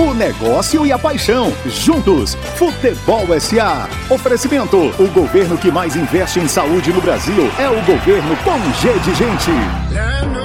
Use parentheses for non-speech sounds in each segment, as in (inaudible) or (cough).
O negócio e a paixão. Juntos. Futebol SA. Oferecimento. O governo que mais investe em saúde no Brasil é o governo com G de gente.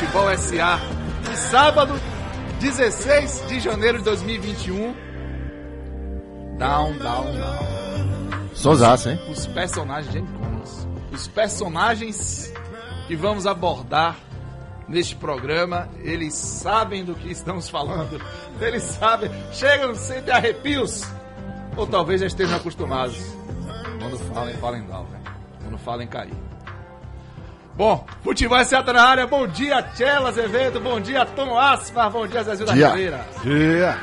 Futebol SA. E sábado, 16 de janeiro de 2021. Down, down, down. Sonsaço, hein? Os personagens de Commons. Os personagens que vamos abordar neste programa, eles sabem do que estamos falando. Eles sabem, chegam, sentem arrepios. Ou talvez já estejam acostumados. Quando falam, falam em Dal, né? Quando falam em cair. Bom, futebol é certo na área. Bom dia, Tchela Azevedo. Bom dia, Tom Asmar. Bom dia, Zezé da Dia. Ribeira. Dia.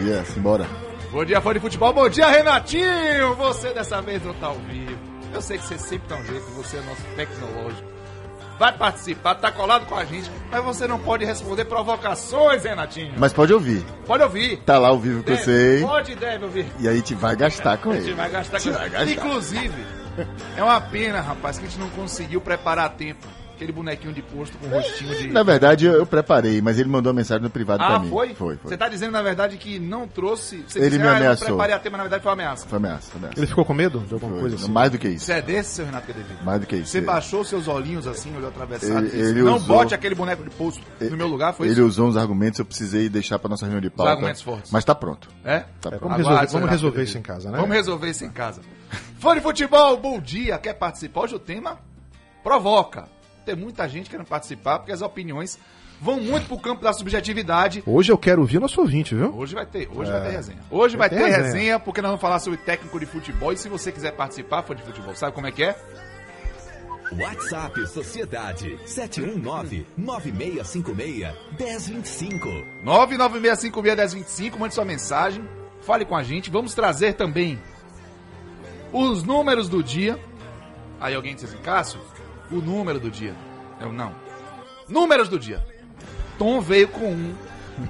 Dia, simbora. Bom dia, fã de futebol. Bom dia, Renatinho. Você dessa vez não tá ao vivo. Eu sei que você sempre dá um jeito, você é nosso tecnológico. Vai participar, tá colado com a gente, mas você não pode responder provocações, Renatinho. Mas pode ouvir. Pode ouvir. Tá lá ao vivo com Deve, você. Pode e deve ouvir. E aí gente vai gastar (laughs) com A gente ele. vai gastar com gastar. Inclusive, é uma pena, rapaz, que a gente não conseguiu preparar a tempo aquele bonequinho de posto com rostinho de. Na verdade, eu, eu preparei, mas ele mandou uma mensagem no privado pra Ah, mim. foi? Foi, foi. Você tá dizendo, na verdade, que não trouxe. Você Ele disse, me ah, eu ameaçou. não preparei a tempo, mas na verdade foi uma ameaça. Foi ameaça, foi ameaça. Ele ficou com medo de alguma Foi. coisa assim? Mais do que isso. Você é desse, seu Renato Cadevi? Mais do que isso. Você baixou seus olhinhos assim, olhou atravessado Ele- disse, ele não usou- bote aquele boneco de posto no meu lugar, foi Ele isso? usou uns argumentos, eu precisei deixar pra nossa reunião de pauta. argumentos fortes. Mas tá pronto. É? Tá É, pronto. vamos Aguarde, resolver, vamos resolver isso em casa, né? Vamos resolver isso em casa. Fã de futebol, bom dia. Quer participar? Hoje o tema provoca. Tem muita gente querendo participar porque as opiniões vão muito pro campo da subjetividade. Hoje eu quero ouvir nosso ouvinte, viu? Hoje vai ter, hoje vai ter resenha. Hoje vai, Vai ter ter resenha. resenha. porque nós vamos falar sobre técnico de futebol. E se você quiser participar, fã de futebol, sabe como é que é? WhatsApp Sociedade 719-9656-1025. 996561025, mande sua mensagem, fale com a gente. Vamos trazer também os números do dia. Aí alguém diz assim, Cássio, o número do dia. Eu não. Números do dia. Tom veio com um.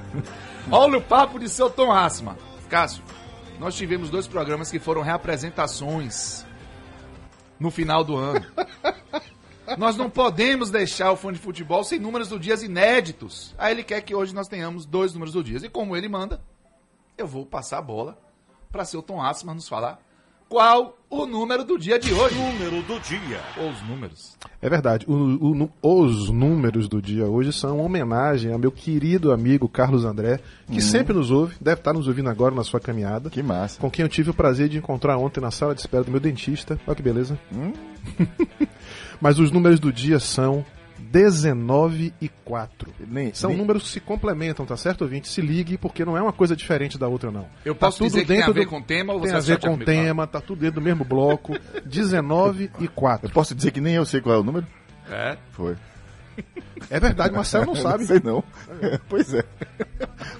(laughs) Olha o papo de seu Tom Asma. Cássio, nós tivemos dois programas que foram reapresentações no final do ano. (laughs) Nós não podemos deixar o fã de futebol sem números do dias inéditos. Aí ele quer que hoje nós tenhamos dois números do dias. E como ele manda, eu vou passar a bola para seu Tom Asma nos falar qual o número do dia de hoje. Número do dia. Os números. É verdade. O- o os números do dia hoje são uma homenagem ao meu querido amigo Carlos André, que sempre nos ouve, deve estar nos ouvindo agora na sua caminhada. Que massa. Com quem eu tive o prazer de encontrar ontem na sala de espera do meu dentista. Olha que beleza. (laughs) Mas os números do dia são 19 e 4. Nem- São nem- números que se complementam, tá certo, ouvinte? Se ligue, porque não é uma coisa diferente da outra, não. Eu Tá posso tudo dizer que tem a dentro ver do- com o tema ou você Tem a ver chatear com o tema, tá tudo dentro do mesmo bloco. (laughs) 19 e 4. Eu posso dizer que nem eu sei qual é o número? É. Foi. É verdade, Marcelo não (laughs) sabe. Não sei não. pois é.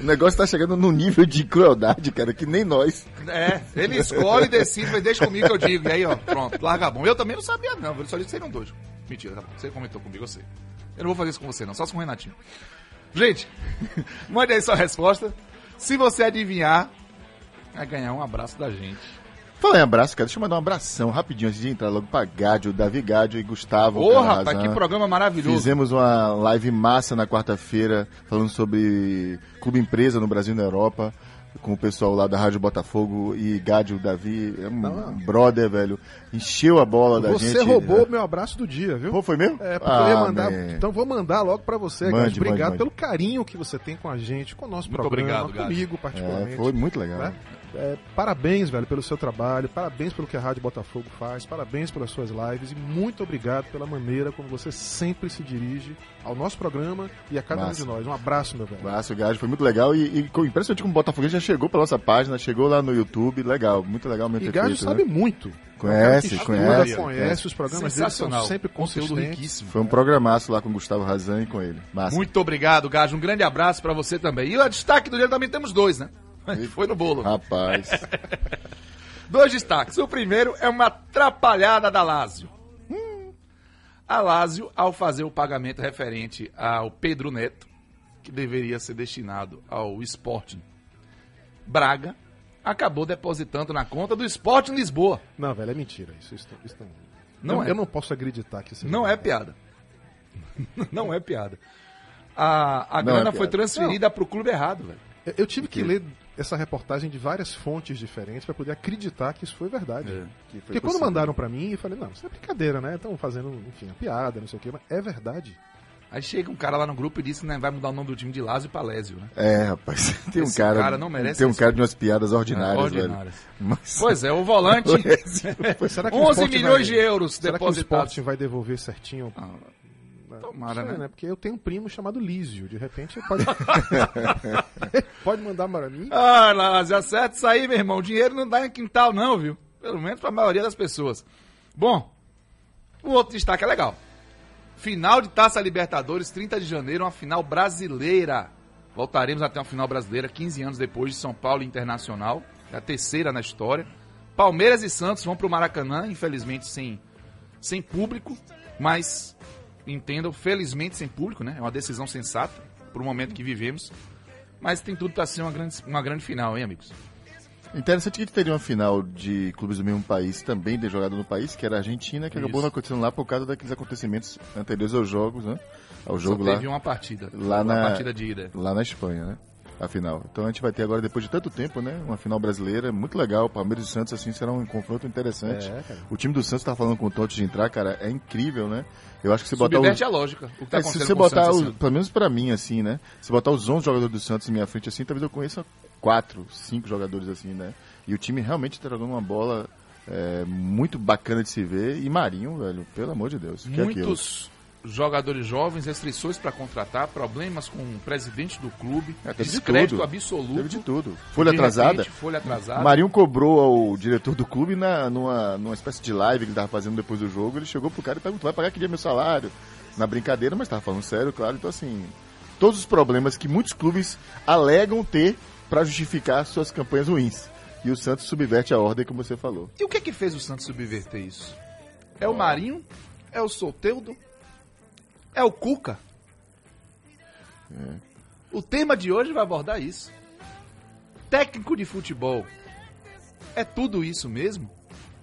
O negócio tá chegando num nível de crueldade, cara, que nem nós. É, ele escolhe, decide, mas deixa comigo que eu digo. E aí, ó, pronto, larga a bomba. Eu também não sabia, não. Ele só disse que seriam dois. Mentira, tá bom. Você comentou comigo, eu sei. Eu não vou fazer isso com você, não, só com o Renatinho. Gente, (laughs) mande aí sua resposta. Se você adivinhar, vai ganhar um abraço da gente. Fala em abraço, cara. Deixa eu mandar um abração rapidinho antes de entrar logo pra Gádio, Davi Gádio e Gustavo. Ô, rapaz, que programa maravilhoso. Fizemos uma live massa na quarta-feira falando sobre clube empresa no Brasil e na Europa. com o pessoal lá da Rádio Botafogo e Gádio Davi, é um Não. brother, velho. Encheu a bola da Você gente. roubou meu abraço do dia, viu? Pô, foi mesmo? É, porque eu ia Ah, mandar. man. Então vou mandar logo pra você, Mande, Gade. Obrigado mande, mande. pelo carinho que você tem com a gente, com o nosso Muito programa, obrigado, comigo É, particularmente. foi muito legal. né? É, parabéns, velho, pelo seu trabalho, parabéns pelo que a Rádio Botafogo faz, parabéns pelas suas lives e muito obrigado pela maneira como você sempre se dirige ao nosso programa e a cada Massa. um de nós. Um abraço, meu velho. Abraço, Gádio, foi muito legal e, e impressionante como o Botafogo já chegou pela nossa página, chegou lá no YouTube, legal, muito legal mesmo E feito, sabe né? muito. Conhece, É conhece, conhece os programas dele, são Sensacional. sempre Conteúdo riquíssimo. Foi um programaço lá com o Gustavo Razan e com ele. Massa. Muito obrigado, Gajo. Um grande abraço pra você também. E o destaque do dia também temos dois, né? Foi no bolo. Rapaz, (laughs) Dois destaques. O primeiro é uma atrapalhada da Lazio. A Lazio, ao fazer o pagamento referente ao Pedro Neto, que deveria ser destinado ao Sporting Braga, acabou depositando na conta do Sporting Lisboa. Não, velho, é mentira isso. isso, isso Não eu, é. eu não posso acreditar que isso Não é piada. (laughs) Não é piada. A, a Não é grana piada. foi transferida para o clube errado, velho. Eu- Eu tive que ler essa reportagem de várias fontes diferentes para poder acreditar que isso foi verdade. que foi Porque quando mandaram para mim, eu falei, não, isso é brincadeira, né? Estão fazendo, enfim, a piada, não sei o quê, mas é verdade. Aí chega um cara lá no grupo e disse né, vai mudar o nome do time de Lazio para Lésio, né? É, rapaz, (laughs) tem um cara, cara não merece tem um cara de umas piadas ordinárias, Ordinárias. velho. Mas, Pois é, o volante, (laughs) (laughs) Será que o 11 Sport milhões vai- de euros Será que o depositados. Sporting vai devolver certinho? Ah, tomara, sei, né? Porque eu tenho um primo chamado Lísio. De repente, pode, (laughs) pode mandar para mim. Ah, Lázio, acerta isso aí, meu irmão. O dinheiro não dá em quintal, não, viu? Pelo menos pra maioria das pessoas. Bom, o outro destaque é legal. Final de Taça Libertadores, 30 de janeiro, uma final brasileira. Voltaremos até uma final brasileira 15 anos depois de São Paulo Internacional. É a terceira na história. Palmeiras e Santos vão pro Maracanã, infelizmente sem, sem público, mas entendam, felizmente sem público, né? É uma decisão sensata pro momento que vivemos. Mas tem tudo pra ser uma grande, uma grande final, hein, amigos? Interessante que teria uma final de clubes do mesmo país, também de jogado no país, que era a Argentina, que acabou Isso. não acontecendo lá por causa daqueles acontecimentos anteriores aos jogos, né? Ao jogo Só lá, teve uma partida. lá uma na- partida de ida. lá na Espanha, né? A final. Então a gente vai ter agora, depois de tanto tempo, né? Uma final brasileira, muito legal. Palmeiras e Santos, assim, será um confronto interessante. É, cara. o time do Santos tá falando com o Totti de entrar, cara, é incrível, né? Eu acho que se botar. Subverte a lógica. O que tá É, se você o botar, Santos ano. pelo menos pra mim, assim, né? Se botar os 11 jogadores do Santos em minha frente, assim, talvez eu conheça quatro, cinco jogadores, assim, né? E o time realmente tá jogando uma bola é, muito bacana de se ver. E Marinho, velho, pelo amor de Deus. que é aquilo? Muitos jogadores jovens, restrições para contratar, problemas com o presidente do clube, É, teve de descrédito absoluto. Teve de tudo. Folha De atrasada. repente, folha atrasada. Marinho cobrou ao diretor do clube na, numa, numa espécie de live que ele tava fazendo depois do jogo. Ele chegou pro cara e perguntou: vai pagar que dia meu salário? Na brincadeira, mas tava falando sério, claro. Então, assim, todos os problemas que muitos clubes alegam ter pra justificar suas campanhas ruins. E o Santos subverte a ordem, como você falou. E o que é que fez o Santos subverter isso? É o Marinho? É o Solteudo? É o Cuca? O tema de hoje vai abordar isso. Técnico de futebol. É tudo isso mesmo?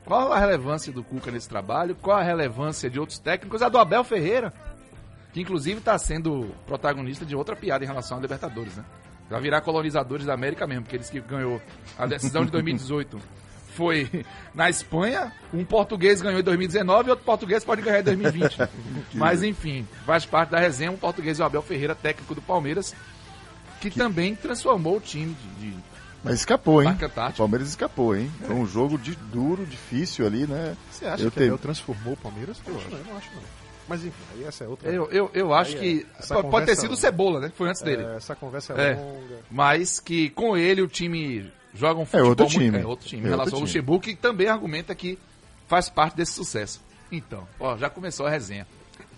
Qual a relevância do Cuca nesse trabalho? Qual a relevância de outros técnicos? A do Abel Ferreira, que inclusive está sendo protagonista de outra piada em relação à Libertadores, né? Vai virar colonizadores da América mesmo, porque eles que ganhou a decisão de (laughs) 2018 foi na Espanha, um português ganhou em 2019 e outro português pode ganhar em 2020. (laughs) Mas enfim, faz parte da resenha um português, o Abel Ferreira, técnico do Palmeiras, que, também transformou o time de, de Mas escapou, hein? O. Palmeiras escapou, hein? Foi um jogo de duro, difícil ali, né? Você acha Eu que tenho- Abel transformou o Palmeiras? Eu, acho, não, eu não acho não. Mas enfim, aí essa é outra. Eu, eu, eu acho Aí é, que essa pode, pode ter conversa- sido o Cebola, né? Foi antes dele. É, essa conversa é, É. longa. Mas que com ele o time joga um futebol outro muito- time. É outro time. É em relação outro ao time. Luxemburgo, que também argumenta que faz parte desse sucesso. Então, ó, já começou a resenha.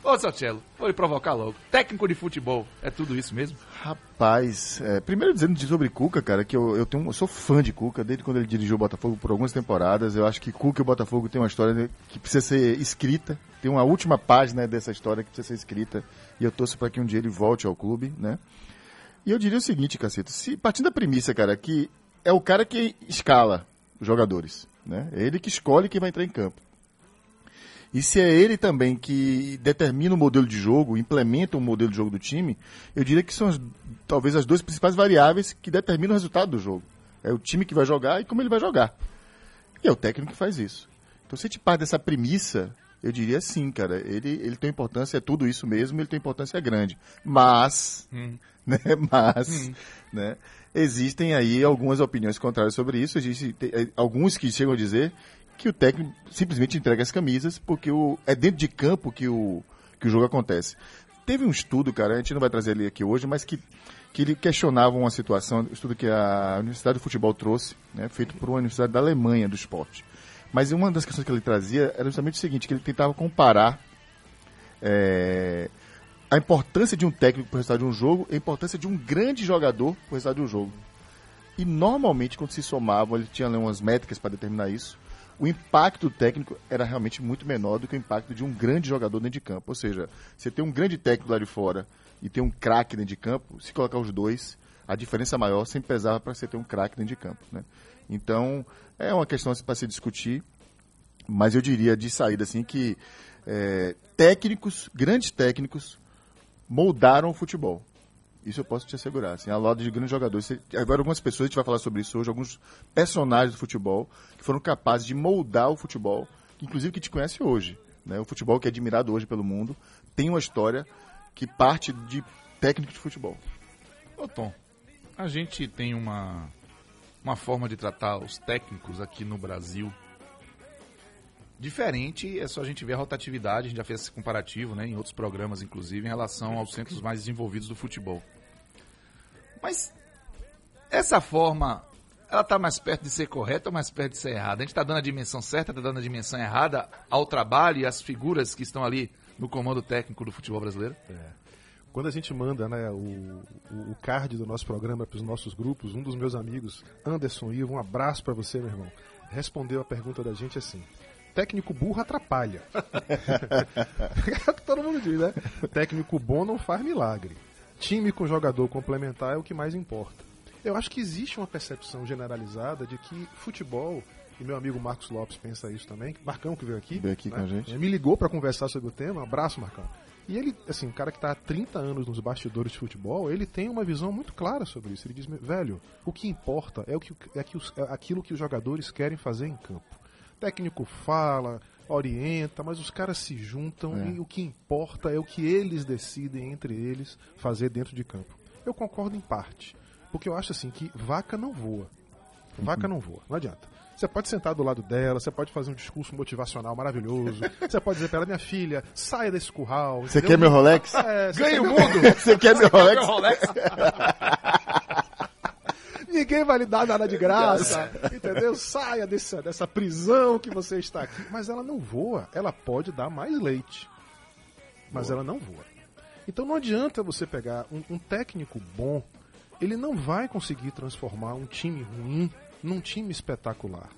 Ô, seu Cello, vou lhe provocar logo. Técnico de futebol, é tudo isso mesmo? Rapaz, é, primeiro dizendo de- sobre Cuca, cara, que eu, eu, tenho, eu sou fã de Cuca, desde quando ele dirigiu o Botafogo por algumas temporadas. Eu acho que Cuca e o Botafogo tem uma história que precisa ser escrita. Tem uma última página dessa história que precisa ser escrita. E eu torço para que um dia ele volte ao clube, né? E eu diria o seguinte, caceta, se partindo da premissa, cara, que é o cara que escala os jogadores, né? É ele que escolhe quem vai entrar em campo. E se é ele também que determina o modelo de jogo, implementa o modelo de jogo do time, eu diria que são as- talvez as duas principais variáveis que determinam o resultado do jogo. É o time que vai jogar e como ele vai jogar. E é o técnico que faz isso. Então, se a gente parte dessa premissa, eu diria sim, cara. Ele, ele tem importância, é tudo isso mesmo, ele tem importância grande. Mas, (laughs) né, mas, né, existem aí algumas opiniões contrárias sobre isso. Existe tem, eh, alguns que chegam a dizer que o técnico simplesmente entrega as camisas porque o, é dentro de campo que o, que o jogo acontece. Teve um estudo, cara, a gente não vai trazer ele aqui hoje, mas que, que ele questionava uma situação, um estudo que a Universidade do Futebol trouxe, né, feito por uma universidade da Alemanha do esporte. Mas uma das questões que ele trazia era justamente o seguinte, que ele tentava comparar é, a importância de um técnico para o resultado de um jogo a importância de um grande jogador para o resultado de um jogo. E normalmente, quando se somavam, ele tinha umas métricas para determinar isso, o impacto técnico era realmente muito menor do que o impacto de um grande jogador dentro de campo. Ou seja, você tem um grande técnico lá de fora e tem um craque dentro de campo, se colocar os dois, a diferença maior sempre pesava para você ter um craque dentro de campo. Né? Então, é uma questão para se discutir, mas eu diria de saída assim que é, técnicos, grandes técnicos, moldaram o futebol. Isso eu posso te assegurar. Assim, a loja de grandes jogadores. Agora, algumas pessoas, a gente vai falar sobre isso hoje, alguns personagens do futebol que foram capazes de moldar o futebol, inclusive que te conhece hoje. Né? O futebol que é admirado hoje pelo mundo tem uma história que parte de técnicos de futebol. Ô Tom, a gente tem uma, uma forma de tratar os técnicos aqui no Brasil diferente, é só a gente ver a rotatividade, a gente já fez esse comparativo né, em outros programas, inclusive, em relação aos centros mais desenvolvidos do futebol. Mas essa forma, ela está mais perto de ser correta ou mais perto de ser errada? A gente está dando a dimensão certa, está dando a dimensão errada ao trabalho e às figuras que estão ali no comando técnico do futebol brasileiro? Quando a gente manda né, o, o, o card do nosso programa para os nossos grupos, um dos meus amigos, Anderson Ivo, um abraço para você, meu irmão, respondeu a pergunta da gente assim: técnico burro atrapalha. é o que todo mundo diz, né? Técnico bom não faz milagre. Time com jogador complementar é o que mais importa. Eu acho que existe uma percepção generalizada de que futebol, e meu amigo Marcos Lopes pensa isso também, Marcão que veio aqui, né? Veio aqui com a gente. Ele me ligou para conversar sobre o tema, um abraço Marcão. E ele, assim, um cara que está há 30 anos nos bastidores de futebol, ele tem uma visão muito clara sobre isso. Ele diz, velho, o que importa é, o que, é, é aquilo que os jogadores querem fazer em campo. Técnico fala, orienta, mas os caras se juntam É. e o que importa é o que eles decidem entre eles fazer dentro de campo. Eu concordo em parte, porque eu acho assim que vaca não voa. Vaca Uhum. não voa, não adianta. Você pode sentar do lado dela, você pode fazer um discurso motivacional maravilhoso, (laughs) você pode dizer pra ela, minha filha, saia desse curral. Você quer meu Rolex? É, você Ganhe quer- o mundo! Você quer meu Rolex? (laughs) Ninguém vai lhe dar nada de (laughs) graça, entendeu? Saia dessa, dessa prisão que você está aqui. Mas ela não voa, ela pode dar mais leite. Mas ela não voa. Então não adianta você pegar um, um técnico bom, ele não vai conseguir transformar um time ruim num time espetacular.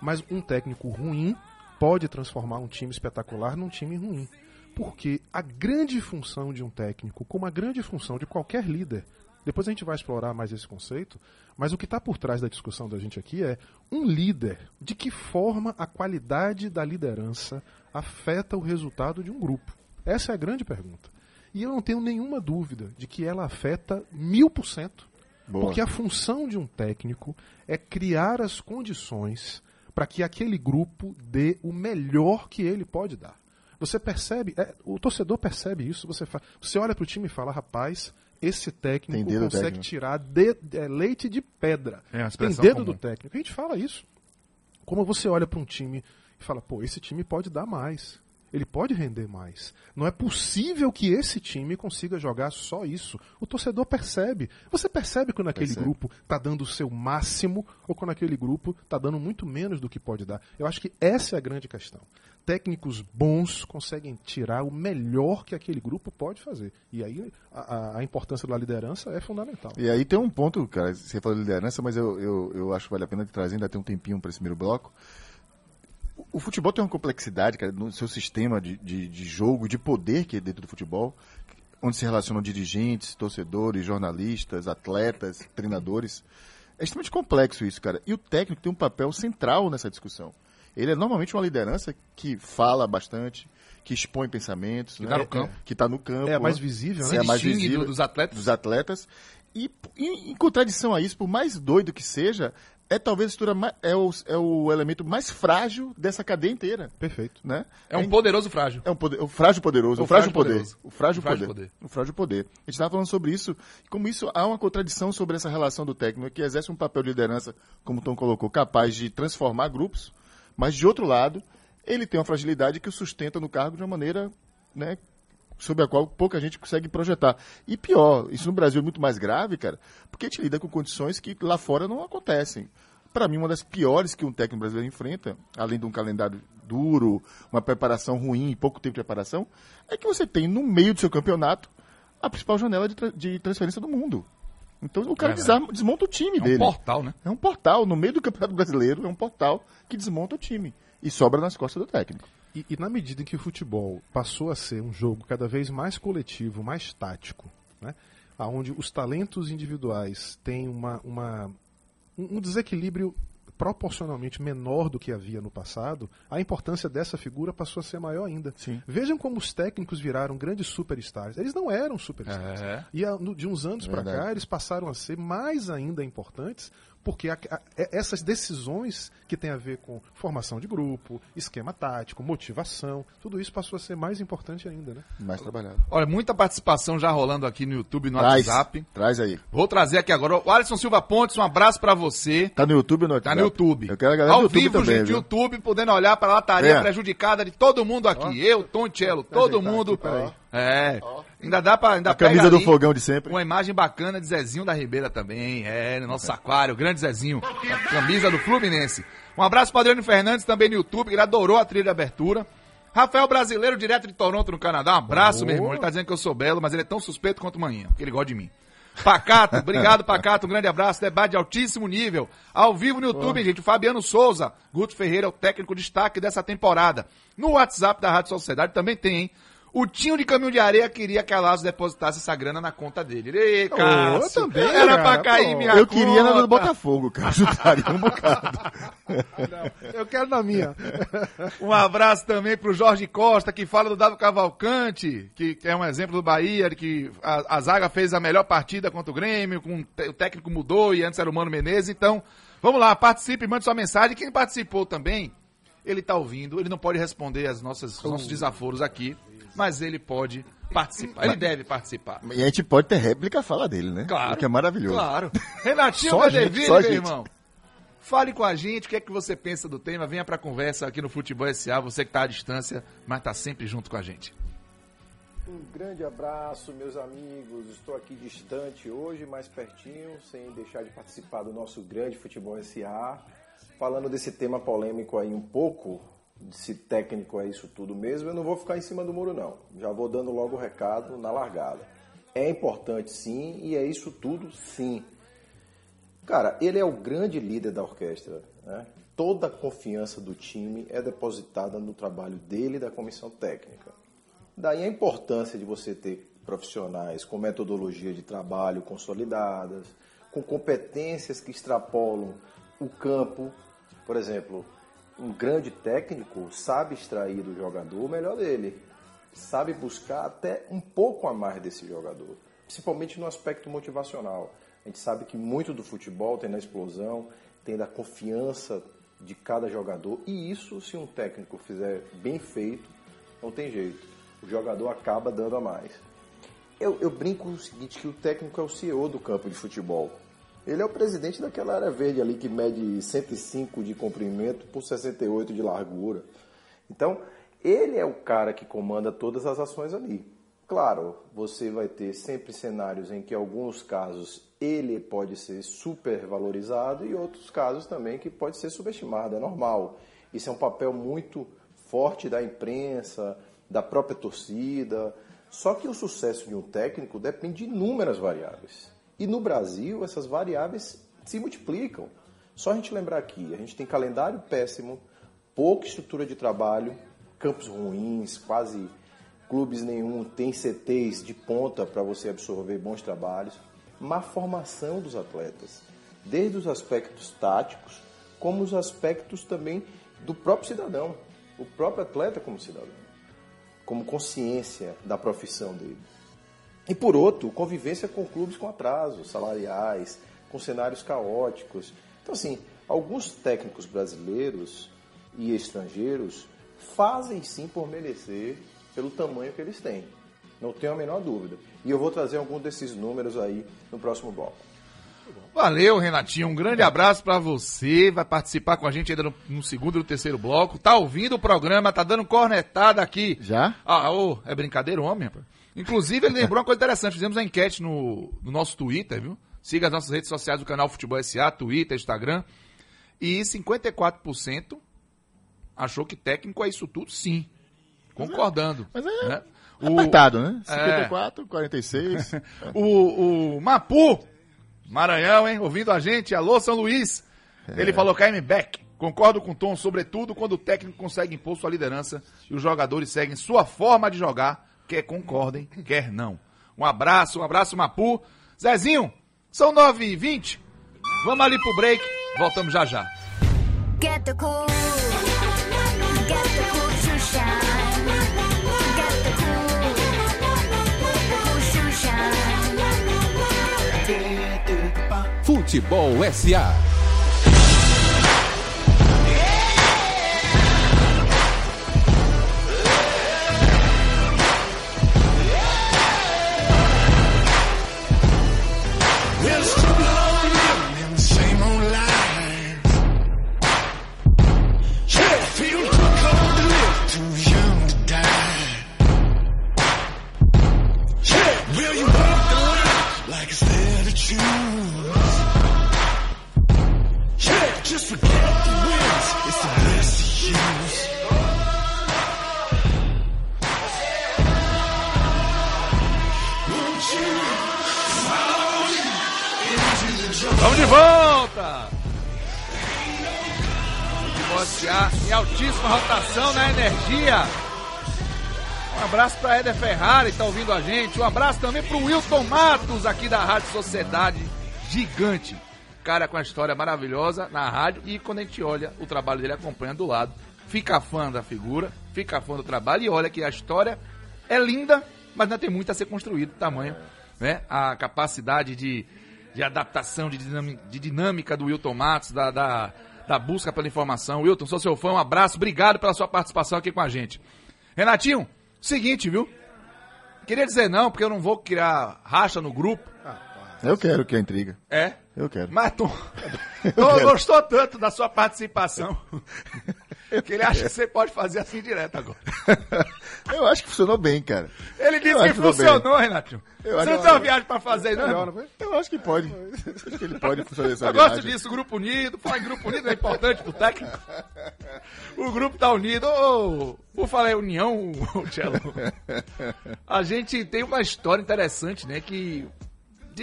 Mas um técnico ruim pode transformar um time espetacular num time ruim. Porque a grande função de um técnico, como a grande função de qualquer líder, depois a gente vai explorar mais esse conceito, mas o que está por trás da discussão da gente aqui é um líder, de que forma a qualidade da liderança afeta o resultado de um grupo? Essa é a grande pergunta. E eu não tenho nenhuma dúvida de que ela afeta mil por cento. Porque a função de um técnico é criar as condições para que aquele grupo dê o melhor que ele pode dar. Você percebe, é, o torcedor percebe isso, você, fa- você olha para o time e fala, rapaz, esse técnico Tem dedo consegue técnico. tirar de- é, leite de pedra. É, Tem dedo comum. do técnico. A gente fala isso. Como você olha para um time e fala, pô, esse time pode dar mais. Ele pode render mais. Não é possível que esse time consiga jogar só isso. O torcedor percebe. Você percebe quando aquele Percebe. grupo está dando o seu máximo ou quando aquele grupo está dando muito menos do que pode dar. Eu acho que essa é a grande questão. Técnicos bons conseguem tirar o melhor que aquele grupo pode fazer. E aí a, a- importância da liderança é fundamental. E aí tem um ponto, cara, você falou de liderança, mas eu, eu, eu acho que vale a pena trazer, ainda tem um tempinho para esse primeiro bloco. O- O futebol tem uma complexidade, cara, no seu sistema de, de, de jogo, de poder que é dentro do futebol, onde se relacionam dirigentes, torcedores, jornalistas, atletas, treinadores. É extremamente complexo isso, cara. E o técnico tem um papel central nessa discussão. Ele é normalmente uma liderança que fala bastante, que expõe pensamentos, que tá no campo. que está no campo, É a mais né? visível, né? é mais visível do- dos atletas. dos atletas E em, em contradição a isso, por mais doido que seja, é talvez é, o, é o elemento mais frágil dessa cadeia inteira. Perfeito. Né? É um poderoso frágil. É um poder, o frágil poderoso, O o, frágil, frágil poder. poderoso. O frágil, O frágil poder. poder. O frágil poder. A gente estava falando sobre isso, como isso há uma contradição sobre essa relação do técnico, que exerce um papel de liderança, como o Tom colocou, capaz de transformar grupos, mas de outro lado, ele tem uma fragilidade que o sustenta no cargo de uma maneira né, sobre a qual pouca gente consegue projetar. E pior, isso no Brasil é muito mais grave, cara, porque a gente lida com condições que lá fora não acontecem. Para mim, uma das piores que um técnico brasileiro enfrenta, além de um calendário duro, uma preparação ruim, pouco tempo de preparação, é que você tem no meio do seu campeonato a principal janela de, tra- de transferência do mundo. Então o cara É desarma- desmonta o time É um dele. portal, né? É um portal, no meio do Campeonato Brasileiro, é um portal que desmonta o time. E sobra nas costas do técnico. E, e na medida em que o futebol passou a ser um jogo cada vez mais coletivo, mais tático, né? onde os talentos individuais têm uma, uma- um um desequilíbrio proporcionalmente menor do que havia no passado, a importância dessa figura passou a ser maior ainda. Sim. Vejam como os técnicos viraram grandes superstars. Eles não eram superstars. É. E de uns anos para cá, eles passaram a ser mais ainda importantes, porque a- a- e- essas decisões que têm a ver com formação de grupo, esquema tático, motivação, tudo isso passou a ser mais importante ainda, né? Mais trabalhado. Olha, muita participação já rolando aqui no YouTube e no Traz, WhatsApp. traz aí. Vou trazer aqui agora o Alisson Silva Pontes, um abraço pra você. Tá no YouTube ou no Tá WhatsApp? no YouTube. Eu quero a galera Ao YouTube vivo, também, gente, viu? YouTube, podendo olhar pra lataria É. prejudicada de todo mundo aqui. Eu, Tom Cello, todo ajeitar mundo. aqui, É. Ainda dá pra. Ainda A camisa do fogão de sempre. Uma imagem bacana de Zezinho da Ribeira também. É, no nosso aquário, grande Zezinho. A camisa do Fluminense. Um abraço para Adriano Fernandes também no YouTube, ele adorou a trilha de abertura. Rafael Brasileiro, direto de Toronto, no Canadá. Um abraço, meu irmão. Ele tá dizendo que eu sou belo, mas ele é tão suspeito quanto manhã, porque ele gosta de mim. Pacato, (laughs) obrigado, Pacato. Um grande abraço. Debate de altíssimo nível. Ao vivo no YouTube, gente. O Fabiano Souza. Guto Ferreira é o técnico destaque dessa temporada. No WhatsApp da Rádio Sociedade também tem, hein? O Tinho de Caminho de Areia queria que a Lazo depositasse essa grana na conta dele. Ei, Cássio, também, era cara, pra cair pô. minha Eu queria na do conta. Botafogo, cara. (laughs) Ajudaria um bocado. Eu quero na minha. (laughs) Um abraço também pro Jorge Costa, que fala do Dado Cavalcante, que é um exemplo do Bahia, de que a, a zaga fez a melhor partida contra o Grêmio, com, o técnico mudou e antes era o Mano Menezes. Então, vamos lá, participe, mande sua mensagem. Quem participou também, ele tá ouvindo, ele não pode responder as nossas, os nossos desaforos aqui, mas ele pode participar, ele deve participar. E a gente pode ter réplica fala dele, né? Claro. Que é maravilhoso. Claro. Renatinho (laughs) Bedeville, meu gente. irmão. Fale com a gente, o que é que você pensa do tema? Venha pra conversa aqui no Futebol SA, você que tá à distância, mas tá sempre junto com a gente. Um grande abraço, meus amigos. Estou aqui distante hoje, mais pertinho, sem deixar de participar do nosso grande Futebol SA. Falando desse tema polêmico aí um pouco, se técnico é isso tudo mesmo, eu não vou ficar em cima do muro não. Já vou dando logo o recado na largada. É importante sim e é isso tudo sim. Cara, ele é o grande líder da orquestra. Né? Toda a confiança do time é depositada no trabalho dele e da comissão técnica. Daí a importância de você ter profissionais com metodologia de trabalho consolidadas, com competências que extrapolam o campo. Por exemplo, um grande técnico sabe extrair do jogador o melhor dele, sabe buscar até um pouco a mais desse jogador, principalmente no aspecto motivacional. A gente sabe que muito do futebol tem na explosão, tem da confiança de cada jogador, e isso, se um técnico fizer bem feito, não tem jeito. O jogador acaba dando a mais. Eu, eu brinco o seguinte, que o técnico é o CEO do campo de futebol. Ele é o presidente daquela área verde ali que mede 105 de comprimento por 68 de largura. Então, ele é o cara que comanda todas as ações ali. Claro, você vai ter sempre cenários em que, alguns casos, ele pode ser super valorizado e outros casos também que pode ser subestimado, é normal. Isso é um papel muito forte da imprensa, da própria torcida. Só que o sucesso de um técnico depende de inúmeras variáveis. E no Brasil, essas variáveis se multiplicam. Só a gente lembrar aqui, a gente tem calendário péssimo, pouca estrutura de trabalho, campos ruins, quase clubes nenhum tem CTs de ponta para você absorver bons trabalhos, má formação dos atletas, desde os aspectos táticos, como os aspectos também do próprio cidadão, o próprio atleta como cidadão, como consciência da profissão dele. E por outro, convivência com clubes com atrasos salariais, com cenários caóticos. Então, assim, alguns técnicos brasileiros e estrangeiros fazem sim por merecer pelo tamanho que eles têm. Não tenho a menor dúvida. E eu vou trazer algum desses números aí no próximo bloco. Valeu, Renatinho. Um grande abraço pra você. Vai participar com a gente ainda no, no segundo e no terceiro bloco. Tá ouvindo o programa, tá dando cornetada aqui. Já? Ah, ô, é brincadeira, homem, rapaz. Inclusive, ele lembrou uma coisa interessante. Fizemos uma enquete no, no nosso Twitter, viu? Siga as nossas redes sociais do canal Futebol SA, Twitter, Instagram. E 54% achou que técnico é isso tudo, sim. Concordando. Mas é né? Apertado, né? É. 54, 46. (laughs) O, o Mapu, Maranhão, hein? Ouvindo a gente. Alô, São Luís. Ele falou, KM Beck. Concordo com o Tom, sobretudo quando o técnico consegue impor sua liderança e os jogadores seguem sua forma de jogar, quer concordem, quer não. Um abraço, um abraço, Mapu. Zezinho, são 9h20. Vamos ali pro break. Voltamos já já. Get the cool. Get the cool to shine. Get the cool. Cool to shine. Futebol SA. Choose? Yeah, just forget the it's the best? Vamos de volta! SA em altíssima rotação na energia. Um abraço para Éder Ferrari, tá ouvindo a gente. Um abraço também pro Wilton Matos, aqui da Rádio Sociedade Gigante. Cara com a história maravilhosa na rádio e quando a gente olha o trabalho dele acompanha do lado, fica fã da figura, fica fã do trabalho e olha que a história é linda, mas ainda tem muito a ser construído, tamanho, né? A capacidade de, de adaptação, de, dinami- de dinâmica do Wilton Matos, da, da, da busca pela informação. Wilton, sou seu fã, um abraço, obrigado pela sua participação aqui com a gente. Renatinho, seguinte, viu? Queria dizer não, porque eu não vou criar racha no grupo. Eu quero que a intriga. É? Eu quero. (laughs) Tom gostou tanto da sua participação (laughs) que ele acha que você pode fazer assim direto agora. (laughs) Eu acho que funcionou bem, cara. Ele disse Eu que funcionou, Renatinho. Eu Você não tem uma viagem pra fazer, não? Melhor? Eu acho que pode. Acho que ele pode funcionar essa Eu gosto viagem. disso, Grupo Unido. Falar em Grupo Unido é importante pro técnico. O grupo tá unido. Por falar em união, Tchelo, a gente tem uma história interessante, né? Que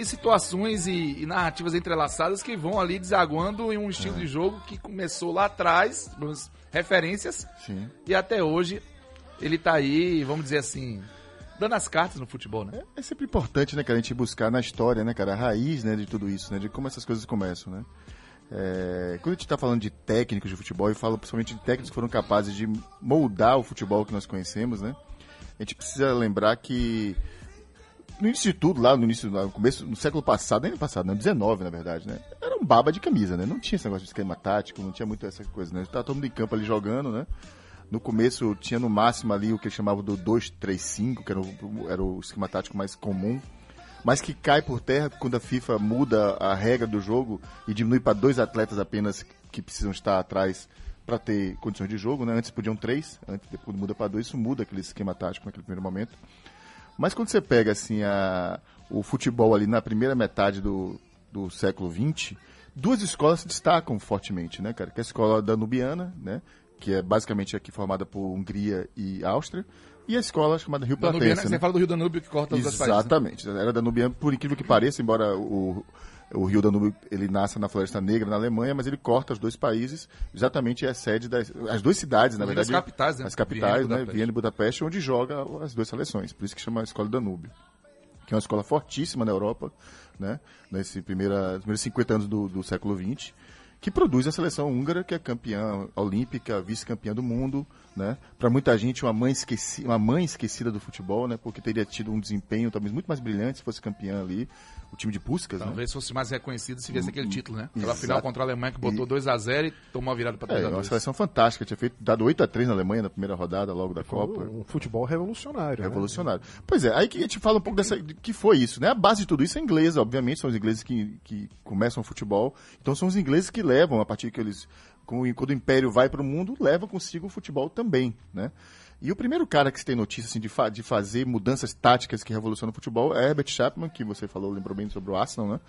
situações e, e narrativas entrelaçadas que vão ali desaguando em um estilo de jogo que começou lá atrás, referências, Sim. e até hoje ele tá aí, vamos dizer assim, dando as cartas no futebol, né? É sempre importante, né, cara, a gente buscar na história, né, cara, a raiz, né, de tudo isso, né, de como essas coisas começam, né. É, quando a gente está falando de técnicos de futebol, eu falo principalmente de técnicos que foram capazes de moldar o futebol que nós conhecemos, né. A gente precisa lembrar que no início de tudo, lá no início, no começo, no século passado, nem no passado, no 19, na verdade, né? Era um baba de camisa, né? Não tinha esse negócio de esquema tático, não tinha muito essa coisa, né? Tava todo mundo em campo ali jogando, né? No começo tinha no máximo ali o que eles chamavam do 2-3-5, que era o, era o esquema tático mais comum, mas que cai por terra quando a FIFA muda a regra do jogo e diminui para dois atletas apenas que precisam estar atrás para ter condições de jogo, né? Antes podiam três, antes depois muda para dois, isso muda aquele esquema tático naquele primeiro momento. Mas quando você pega assim a, o futebol ali na primeira metade do, do século XX, duas escolas se destacam fortemente, né, cara? Que é a escola danubiana, né? Que é basicamente aqui formada por Hungria e Áustria, e a escola chamada Rio Danubiana, Platense. você né? fala do Rio Danúbio que corta os dois países. né? Exatamente. Era danubiano, por incrível que pareça, embora o, o Rio Danúbio ele nasça na Floresta Negra, na Alemanha, mas ele corta os dois países, exatamente é a sede das as duas cidades, na verdade. as capitais, né? As capitais, Viena né? Budapeste. Viena e Budapeste, onde joga as duas seleções. Por isso que chama a Escola Danúbio. Que é uma escola fortíssima na Europa, né? Nesse primeira, primeiros 50 anos do, do século XX. que produz a seleção húngara, que é campeã olímpica, vice-campeã do mundo, né? Para muita gente, uma mãe, esqueci, uma mãe esquecida do futebol, né? Porque teria tido um desempenho talvez muito mais brilhante se fosse campeã ali, o time de Puskas, né? Talvez fosse mais reconhecido se viesse aquele título, né? Pela Exato. final contra a Alemanha que botou 2x0 e tomou a virada para É, uma 3x2. seleção fantástica, tinha feito dado 8 a 3 na Alemanha na primeira rodada logo da Copa. Um futebol revolucionário. né? Revolucionário. Pois é, aí que a gente fala um pouco dessa. de que foi isso, né? A base de tudo isso é inglesa, obviamente, são os ingleses que, que começam o futebol. Então são os ingleses que levam, a partir que eles. Quando o Império vai para o mundo, leva consigo o futebol também, né? E o primeiro cara que se tem notícia assim, de, fa- de fazer mudanças táticas que revolucionam o futebol é Herbert Chapman, que você falou, lembrou bem sobre o Arsenal, né?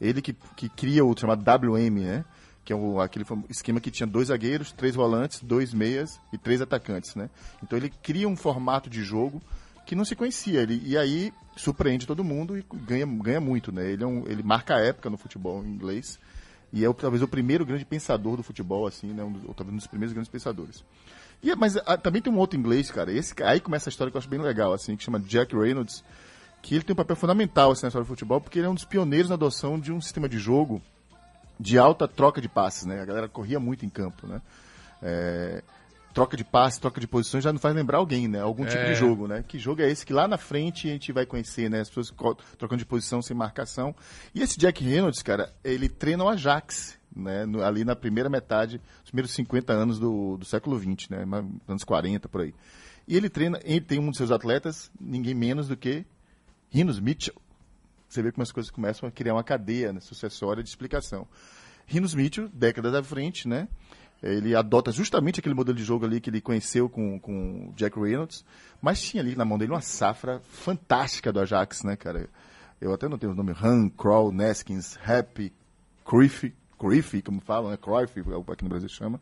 Ele que, que cria o chamado WM, né? Que é o, aquele esquema que tinha dois zagueiros, três volantes, dois meias e três atacantes, né? Então ele cria um formato de jogo que não se conhecia. Ele, e aí surpreende todo mundo e ganha, ganha muito, né? Ele, é um, ele marca a época no futebol inglês e é talvez o primeiro grande pensador do futebol, assim, né? Um dos, ou talvez um dos primeiros grandes pensadores. E, é- mas ah, também tem um outro inglês, cara. Esse, aí começa a história que eu acho bem legal, assim, que chama Jack Reynolds, que ele tem um papel fundamental assim, na história do futebol, porque ele é um dos pioneiros na adoção de um sistema de jogo de alta troca de passes, né? A galera corria muito em campo, né? É, troca de passes, troca de posições já não faz lembrar alguém, né? Algum tipo É. de jogo, né? Que jogo é esse que lá na frente a gente vai conhecer, né? As pessoas trocando de posição sem marcação. E esse Jack Reynolds, cara, ele treina o Ajax, né? No- ali na primeira metade, os primeiros 50 anos do, do século XX, né? Anos 40, por aí. E ele treina, ele tem um dos seus atletas, ninguém menos do que Rinos Mitchell. Você vê como as coisas começam a criar uma cadeia né, sucessória de explicação. Rinos Mitchell, décadas à frente, né? Ele adota justamente aquele modelo de jogo ali que ele conheceu com, com Jack Reynolds, mas tinha ali na mão dele uma safra fantástica do Ajax, né, cara? Eu até não tenho o nome, Han, Kroll, Neskins, Happy, Cruyff, Cruyff, como falam, né? Cruyff, é aqui no Brasil chama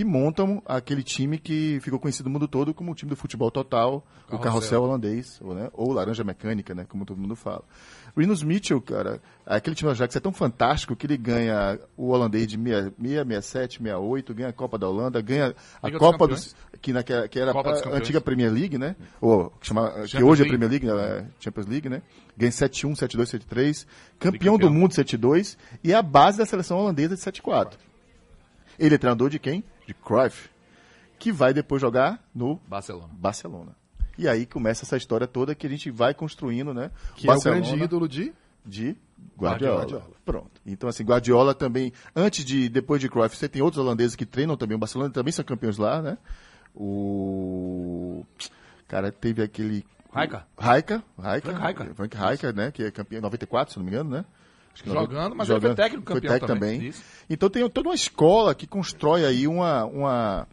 e montam aquele time que ficou conhecido no mundo todo como o time do futebol total, o Carrossel. carrossel holandês, ou, né, ou laranja mecânica, né, como todo mundo fala. Rinus Mitchell, cara, aquele time do Ajax é tão fantástico que ele ganha o holandês de 6, 67, 68, ganha a Copa da Holanda, ganha a Liga Copa dos... Que, na, que era- que era a Campeões. antiga Premier League, né? Ou, que, chama, que hoje é League. Premier League, né, é Champions League, né? Ganha 7-1, 7-2, 7-3. Campeão do Bicampeão. mundo 7-2 e é a base da seleção holandesa de 7-4. Ele é treinador de quem? De Cruyff, que vai depois jogar no Barcelona. Barcelona. E aí começa essa história toda que a gente vai construindo, né? Que é o grande ídolo de. de Guardiola. Guardiola. Pronto. Então, assim, Guardiola também, antes de, depois de Cruyff, você tem outros holandeses que treinam também o Barcelona, também são campeões lá, né? O... Cara, teve aquele... Rijkaard. Rijkaard. Rijkaard. Frank Rijkaard. Frank Rijkaard, né? Que é campeão em 94, se não me engano, né? Jogando, mas ele foi técnico Foi campeão técnico também. também. Então tem toda uma escola que constrói aí uma, uma,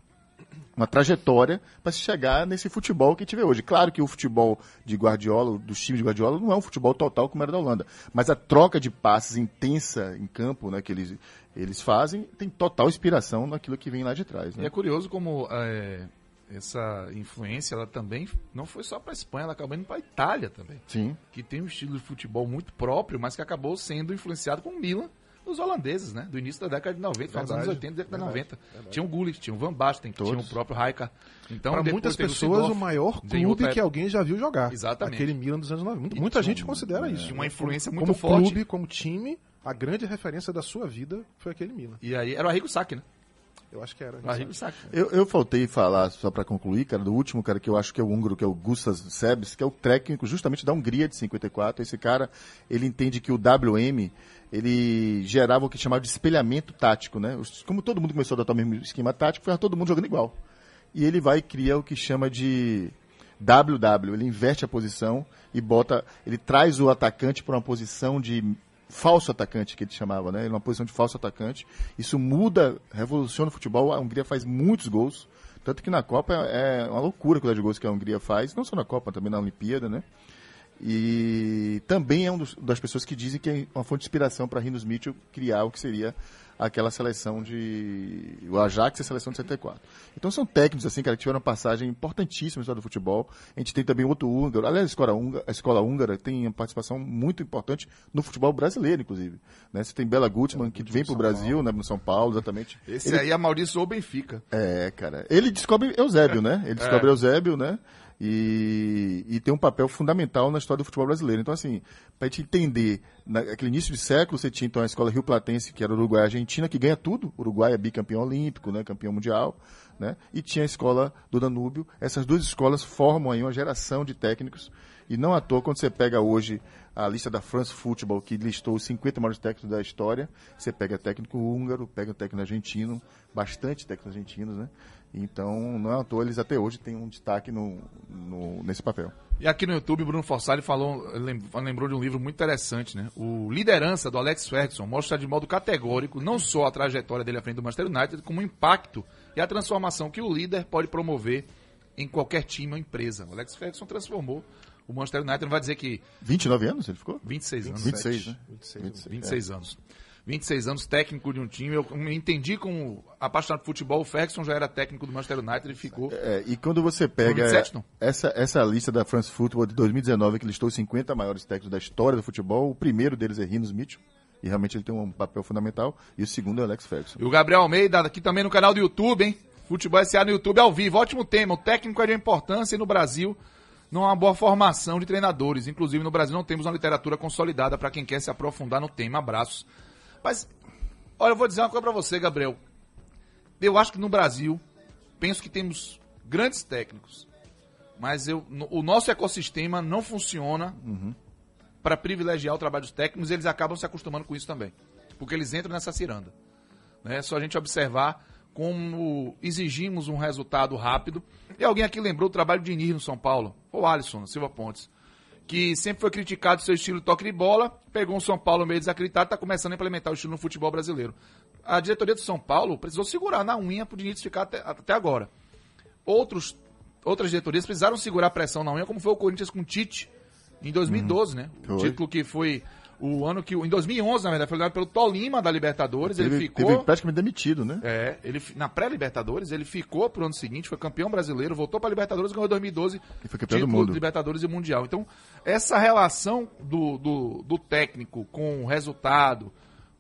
uma trajetória para se chegar nesse futebol que a gente vê hoje. Claro que o futebol de Guardiola, dos times de Guardiola, não é um futebol total como era da Holanda. Mas a troca de passes intensa em campo, né, que eles, eles fazem, tem total inspiração naquilo que vem lá de trás. E Né? é curioso como é, essa influência ela também não foi só para Espanha, ela acabou indo para Itália também, Sim. que tem um estilo de futebol muito próprio, mas que acabou sendo influenciado com o Milan dos holandeses, né? Do início da década de 90, final dos anos Verdade, 80, década de verdade, 90. Tinha o Gullit, tinha o Van Basten, tinha o Todos. próprio Rijkaard. Então, Para muitas pessoas, o maior clube que alguém já viu jogar. Exatamente. Aquele Milan dos anos 90. Muita, gente um- considera isso. tinha uma influência muito como forte. clube, como time, a grande referência da sua vida foi aquele Milan. E aí era o Arrigo Sacchi, né? Eu acho que era. O Arrigo Sacchi. Eu, eu faltei falar, só para concluir, cara, do último cara que eu acho que é o húngaro, que é o Gustas Sebes, que é o técnico justamente da Hungria de 54. Esse cara, ele entende que o WM, ele gerava o que chamava de espelhamento tático, né? Como todo mundo começou a adotar o mesmo esquema tático, foi todo mundo jogando igual. E ele vai criar o que chama de WW, ele inverte a posição e bota, ele traz o atacante para uma posição de falso atacante que ele chamava, né? Uma posição de falso atacante. Isso muda, revoluciona o futebol. A Hungria faz muitos gols, tanto que na Copa é uma loucura a quantidade de gols que a Hungria faz, não só na Copa, também na Olimpíada, né? E também é uma das pessoas que dizem que é uma fonte de inspiração para Rinos Mitchell criar o que seria aquela seleção de. o Ajax e a seleção de 74. Então são técnicos, assim, cara, que tiveram uma passagem importantíssima na história do futebol. A gente tem também outro húngaro. Aliás, a escola húngara, a escola húngara tem uma participação muito importante no futebol brasileiro, inclusive. Né? Você tem Bela Gutmann, que vem para o Brasil, né, no São Paulo, exatamente. Esse Ele- aí amaldiçoou o Benfica. é, cara. Ele descobre Eusébio, né? Ele descobre Eusébio, né? E, e tem um papel fundamental na história do futebol brasileiro. Então, assim, para a gente entender, naquele início de século, você tinha então a escola Rio Platense, que era Uruguai e Argentina, que ganha tudo. Uruguai é bicampeão olímpico, né, campeão mundial. Né? E tinha a escola do Danúbio. Essas duas escolas formam aí uma geração de técnicos. E não à toa, quando você pega hoje a lista da France Football, que listou os 50 maiores técnicos da história, você pega técnico húngaro, pega técnico argentino, bastante técnicos argentinos, né? Então, não é à toa, eles até hoje têm um destaque no, no- nesse papel. E aqui no YouTube, Bruno Fossari falou, lem- lembrou de um livro muito interessante, né? O Liderança, do Alex Ferguson, mostra de modo categórico não só a trajetória dele à frente do Manchester United, como o impacto e a transformação que o líder pode promover em qualquer time ou empresa. O Alex Ferguson transformou o Manchester United, não vai dizer que 29 anos ele ficou? 26 anos. 26, né? 26, 26 anos. 26 anos, técnico de um time. Eu me entendi como apaixonado por futebol. O Ferguson já era técnico do Manchester United e ficou. É, e quando você pega 27 não? essa, essa lista da France Football de 2019, que listou os 50 maiores técnicos da história do futebol, o primeiro deles é Rinos Mitchell, e realmente ele tem um papel fundamental, e o segundo é o Alex Ferguson. E o Gabriel Almeida, aqui também no canal do YouTube, hein? Futebol SA no YouTube ao vivo. Ótimo tema. O técnico é de importância e no Brasil não há uma boa formação de treinadores. Inclusive, no Brasil não temos uma literatura consolidada para quem quer se aprofundar no tema. Abraços. Mas, olha, eu vou dizer uma coisa para você, Gabriel. Eu acho que no Brasil, penso que temos grandes técnicos. Mas eu, o nosso ecossistema não funciona para privilegiar o trabalho dos técnicos e eles acabam se acostumando com isso também. Porque eles entram nessa ciranda. né? É só a gente observar como exigimos um resultado rápido. E alguém aqui lembrou o trabalho de Nir no São Paulo, o Alisson, Silva Pontes, que sempre foi criticado seu estilo toque de bola, pegou um São Paulo meio desacreditado, está começando a implementar o estilo no futebol brasileiro. A diretoria do São Paulo precisou segurar na unha para o Diniz ficar até, até agora. Outros, outras diretorias precisaram segurar a pressão na unha, como foi o Corinthians com o Tite em 2012, né? O Foi. título que foi o ano que. Em 2011, na verdade, foi ganhado pelo Tolima da Libertadores. ele Teve, ficou. teve praticamente demitido, né? É, ele na pré-Libertadores, ele ficou pro ano seguinte, foi campeão brasileiro, voltou pra Libertadores, ganhou 2012 E foi campeão do mundo. Libertadores e Mundial. Então, essa relação do, do, do técnico com o resultado,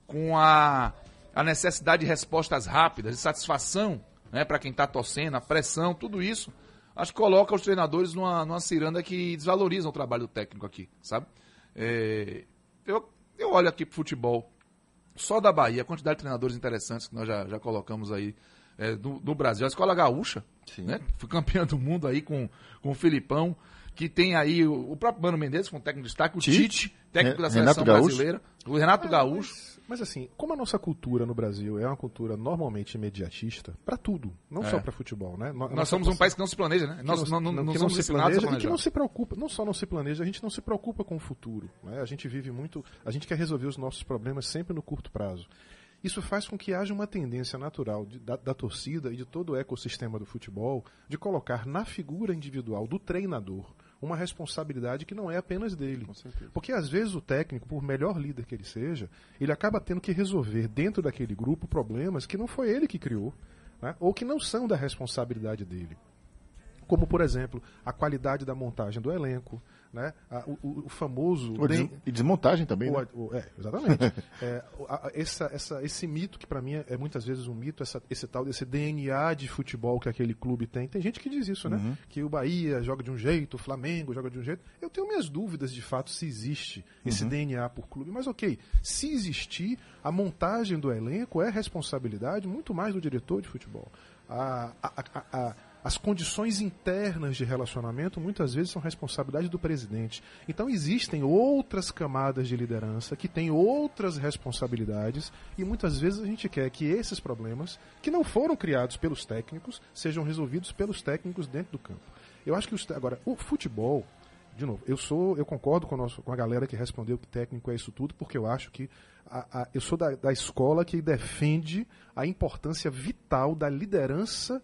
com a, a necessidade de respostas rápidas, de satisfação né, para quem tá torcendo, a pressão, tudo isso, acho que coloca os treinadores numa, numa ciranda que desvalorizam o trabalho do técnico aqui, sabe? É, eu, eu olho aqui pro futebol só da Bahia, a quantidade de treinadores interessantes que nós já, já colocamos aí é, do, do Brasil. A escola gaúcha, né? Foi campeã do mundo aí com, com o Filipão, que tem aí o, o próprio Mano Menezes, com técnico de destaque, o Tite, Tite, técnico da Renato seleção brasileira, o Renato Gaúcho. Mas assim, como a nossa cultura no Brasil é uma cultura normalmente imediatista, pra tudo, não só pra futebol, né? Nós nossa somos um país que não se planeja, né? que Nós não, não, não não se planeja e que não se preocupa, não só não se planeja, a gente não se preocupa com o futuro. né? A gente vive muito, a gente quer resolver os nossos problemas sempre no curto prazo. Isso faz com que haja uma tendência natural de- da, da torcida e de todo o ecossistema do futebol de colocar na figura individual do treinador uma responsabilidade que não é apenas dele. Porque às vezes o técnico, por melhor líder que ele seja, ele acaba tendo que resolver dentro daquele grupo problemas que não foi ele que criou, né? ou que não são da responsabilidade dele como por exemplo a qualidade da montagem do elenco, né? A- o, o- famoso O des- E desmontagem também, o- né? o- é, exatamente. (laughs) É, a- a- essa, essa, esse mito que para mim é, é muitas vezes um mito, essa- esse tal desse DNA de futebol que aquele clube tem. Tem gente que diz isso, Uhum. né? Que o Bahia joga de um jeito, o Flamengo joga de um jeito. Eu tenho minhas dúvidas de fato se existe esse Uhum. DNA por clube, mas ok. Se existir, a montagem do elenco é responsabilidade muito mais do diretor de futebol. A- a- as condições internas de relacionamento muitas vezes são responsabilidade do presidente. Então existem outras camadas de liderança que têm outras responsabilidades e muitas vezes a gente quer que esses problemas, que não foram criados pelos técnicos, sejam resolvidos pelos técnicos dentro do campo. Eu acho que os, agora o futebol de novo, eu sou, eu concordo com, o nosso, com a galera que respondeu que técnico é isso tudo, porque eu acho que a- a- eu sou da, da escola que defende a importância vital da liderança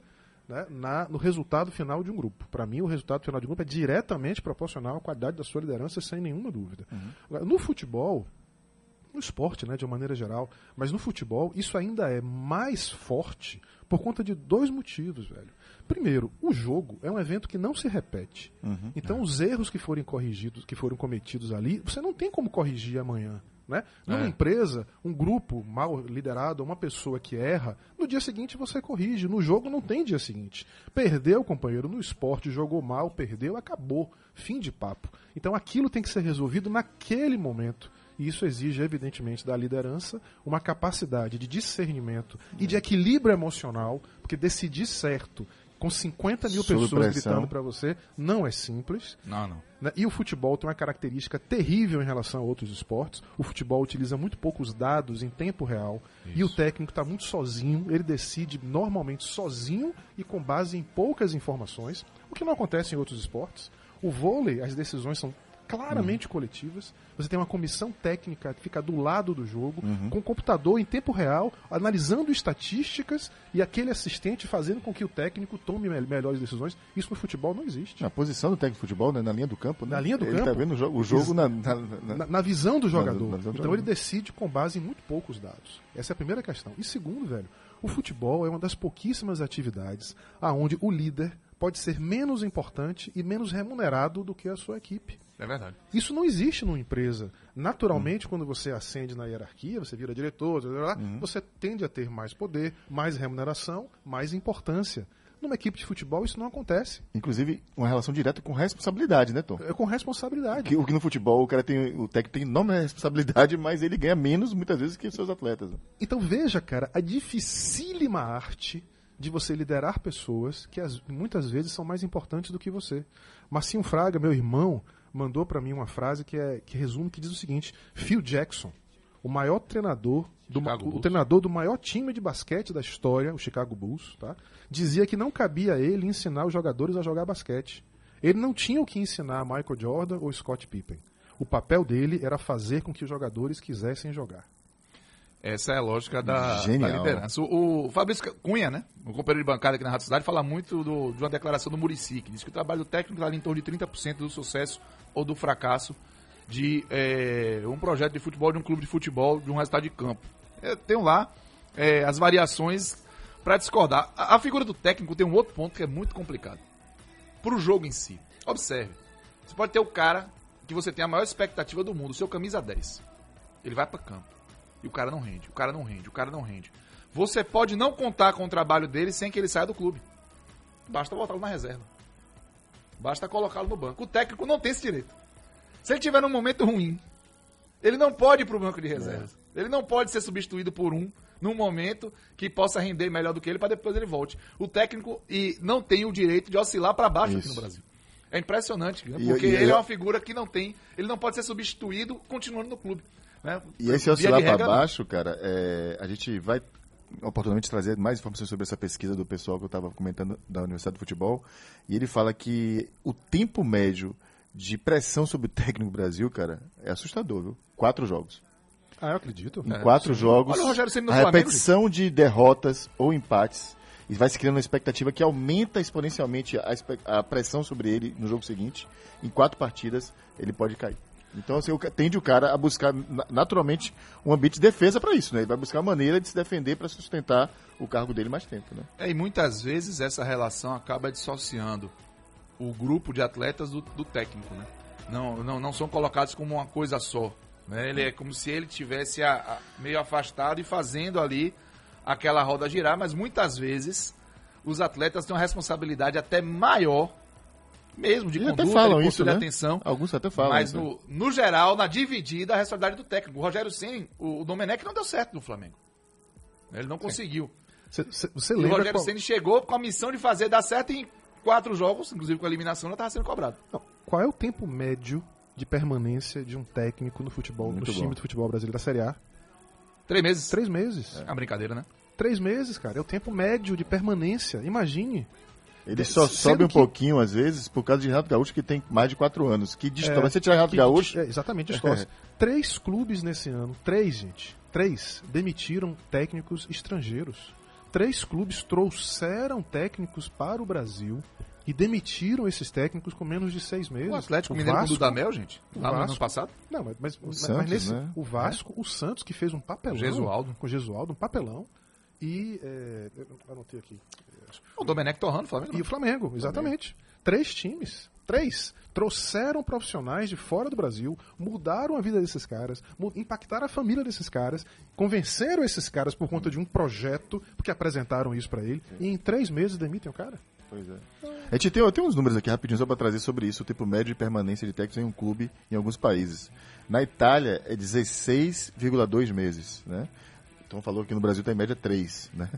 né, na- no resultado final de um grupo. Para mim, o resultado final de um grupo é diretamente proporcional à qualidade da sua liderança, sem nenhuma dúvida. Agora, no futebol, no esporte, né, de uma maneira geral, mas no futebol, isso ainda é mais forte por conta de dois motivos, velho. Primeiro, o jogo é um evento que não se repete. Então, os erros que forem corrigidos, que foram cometidos ali, você não tem como corrigir amanhã. Né? Numa É. empresa, um grupo mal liderado, uma pessoa que erra, no dia seguinte você corrige. No jogo não tem dia seguinte. Perdeu, companheiro, no esporte, jogou mal, perdeu, acabou. Fim de papo. Então aquilo tem que ser resolvido naquele momento. E isso exige, evidentemente, da liderança uma capacidade de discernimento e de equilíbrio emocional, porque decidir certo com 50 mil Sob pessoas pressão. gritando para você não é simples. Não, não. né? E o futebol tem uma característica terrível em relação a outros esportes. O futebol utiliza muito poucos dados em tempo real. E o técnico está muito sozinho. Ele decide normalmente sozinho e com base em poucas informações, o que não acontece em outros esportes. O vôlei, as decisões são claramente coletivas. Você tem uma comissão técnica que fica do lado do jogo, com o computador em tempo real, analisando estatísticas e aquele assistente fazendo com que o técnico tome me- melhores decisões. Isso no futebol não existe. A posição do técnico de futebol, né, na linha do campo, né? Na linha do ele campo. tá vendo o jogo, o jogo na, na- na- na, visão do jogador. visão do então jogador. ele decide com base em muito poucos dados. Essa é a primeira questão. E segundo, velho, o futebol é uma das pouquíssimas atividades aonde o líder pode ser menos importante e menos remunerado do que a sua equipe. É verdade. Isso não existe numa empresa. Naturalmente, quando você ascende na hierarquia, você vira diretor, blá, você tende a ter mais poder, mais remuneração, mais importância. Numa equipe de futebol, isso não acontece. Inclusive, uma relação direta com responsabilidade, né, Tom? É com responsabilidade. Que, o que no futebol o cara tem. O técnico tem enorme responsabilidade, mas ele ganha menos muitas vezes que os seus atletas. Então veja, cara, a dificílima arte de você liderar pessoas que as- muitas vezes são mais importantes do que você. Marcinho Fraga, meu irmão, mandou pra mim uma frase que, é, que resume, que diz o seguinte: Phil Jackson, o maior treinador do, o treinador do maior time de basquete da história, o Chicago Bulls, tá? dizia que não cabia a ele ensinar os jogadores a jogar basquete. Ele não tinha o que ensinar a Michael Jordan ou Scott Pippen. O papel dele era fazer com que os jogadores quisessem jogar. Essa é a lógica da, da liderança. O, o Fabrício Cunha, né? O companheiro de bancada aqui na Rádio Cidade, fala muito do- de uma declaração do Murici, que diz que o trabalho do técnico está ali em torno de 30% do sucesso ou do fracasso de é, um projeto de futebol, de um clube de futebol, de um resultado de campo. Eu tenho lá é, as variações para discordar. A, a figura do técnico tem um outro ponto que é muito complicado. Para o jogo em si. Observe. Você pode ter o cara que você tem a maior expectativa do mundo, o seu camisa 10. Ele vai para campo. E o cara não rende, o cara não rende, o cara não rende. Você pode não contar com o trabalho dele sem que ele saia do clube. Basta botá-lo na reserva. Basta colocá-lo no banco. O técnico não tem esse direito. Se ele tiver num momento ruim, ele não pode ir pro banco de reservas. Ele não pode ser substituído por um num momento que possa render melhor do que ele para depois ele volte. O técnico e não tem o direito de oscilar para baixo aqui Isso. no Brasil. É impressionante, né? Porque e- ele e- é uma figura que não tem, ele não pode ser substituído continuando no clube. Né? E esse oscilar para baixo, cara, é, a gente vai oportunamente trazer mais informações sobre essa pesquisa do pessoal que eu estava comentando da Universidade do Futebol. E ele fala que o tempo médio de pressão sobre o técnico Brasil, cara, é assustador, viu? Quatro jogos. Ah, eu acredito. Em quatro jogos, Olha o Rogério a Flamengo, repetição de derrotas ou empates e vai se criando uma expectativa que aumenta exponencialmente a, a pressão sobre ele no jogo seguinte. Em quatro partidas, ele pode cair. Então, assim, tende o cara a buscar na- naturalmente um ambiente de defesa para isso, né? Ele vai buscar maneira de se defender para sustentar o cargo dele mais tempo, né? É, e muitas vezes essa relação acaba dissociando o grupo de atletas do, do técnico, né? Não, não, não são colocados como uma coisa só. Né? Ele é como se ele tivesse a- a- meio afastado e fazendo ali aquela roda girar, mas muitas vezes os atletas têm uma responsabilidade até maior, mesmo de Eles conduta, até falam de isso, né? atenção. Alguns até falam. Mas isso, né? no, no geral, na dividida, a responsabilidade do técnico. O Rogério Ceni, o, o Domenech não deu certo no Flamengo. Ele não conseguiu. Você- Você você E o lembra Rogério qual, Ceni chegou com a missão de fazer dar certo em quatro jogos, inclusive com a eliminação, já estava sendo cobrado. não, qual é o tempo médio de permanência de um técnico no futebol, Muito no bom. time do futebol brasileiro da Série A? Três meses. Três meses. É uma brincadeira, né? Três meses, cara. É o tempo médio de permanência. Imagine. Ele só Sendo sobe um que- pouquinho, às vezes, por causa de Renato Gaúcho, que tem mais de quatro anos. Que distorce. É, Você tirar Renato que- Gaúcho, É, exatamente, distorce. (laughs) três clubes nesse ano, três, gente, três, demitiram técnicos estrangeiros. Três clubes trouxeram técnicos para o Brasil e demitiram esses técnicos com menos de seis meses. O Atlético O Mineiro com o Vasco- Dudamel, gente, o lá no ano Vasco- passado. Não, mas, mas, mas Santos, nesse, né? o Vasco, o Santos que fez um papelão. O Gesualdo. Com o Gesualdo, um papelão. E. É, eu anotei aqui. O Domenech Torrano, Flamengo. E o Flamengo, exatamente. Três times. Três, trouxeram profissionais de fora do Brasil, mudaram a vida desses caras, impactaram a família desses caras, convenceram esses caras por conta de um projeto, porque apresentaram isso pra ele, e em três meses demitem o cara. Pois é. A gente tem, tem uns números aqui rapidinho só para trazer sobre isso, o tempo médio de permanência de técnicos em um clube em alguns países. Na Itália é 16,2 meses, né? Então falou que no Brasil está em média 3, né?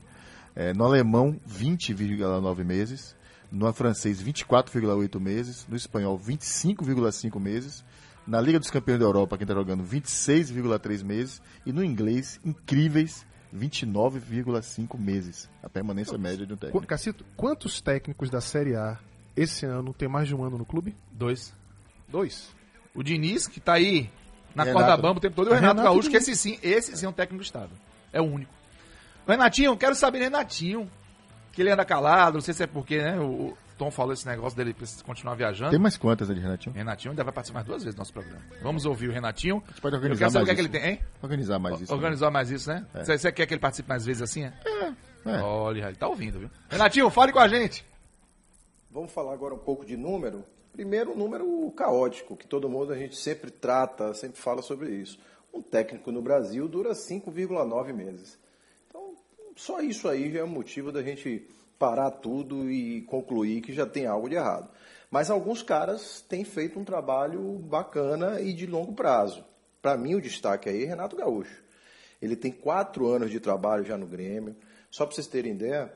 É, no alemão, 20,9 meses. No francês, 24,8 meses. No espanhol, 25,5 meses. Na Liga dos Campeões da Europa, quem está jogando, 26,3 meses. E no inglês, incríveis 29,5 meses. A permanência média de um técnico. Cacito, quantos técnicos da Série A esse ano tem mais de um ano no clube? Dois. Dois. O Diniz, que tá aí na Renato. corda bamba o tempo todo, e o Renato, Renato Gaúcho, que Diniz. esse sim, esse sim é um técnico do Estado. É o único. Renatinho, quero saber Renatinho. Que ele anda calado, não sei se é porque, né? O, Tom falou esse negócio dele precisa continuar viajando. Tem mais quantas de Renatinho? Renatinho ainda vai participar mais duas vezes do nosso programa. Vamos ouvir o Renatinho. A gente pode Eu organizar quero saber o mais que, é que isso. ele tem, hein? Organizar mais isso. Organizar mais isso, né? É. Você quer que ele participe mais vezes assim, é? É. Olha, ele tá ouvindo, viu? Renatinho, fale com a gente. Vamos falar agora um pouco de número. Primeiro, um número caótico, que todo mundo a gente sempre trata, sempre fala sobre isso. Um técnico no Brasil dura 5,9 meses. Só isso aí já é motivo da gente parar tudo e concluir que já tem algo de errado. Mas alguns caras têm feito um trabalho bacana e de longo prazo. Para mim, o destaque aí é Renato Gaúcho. Ele tem quatro anos de trabalho já no Grêmio. Só para vocês terem ideia,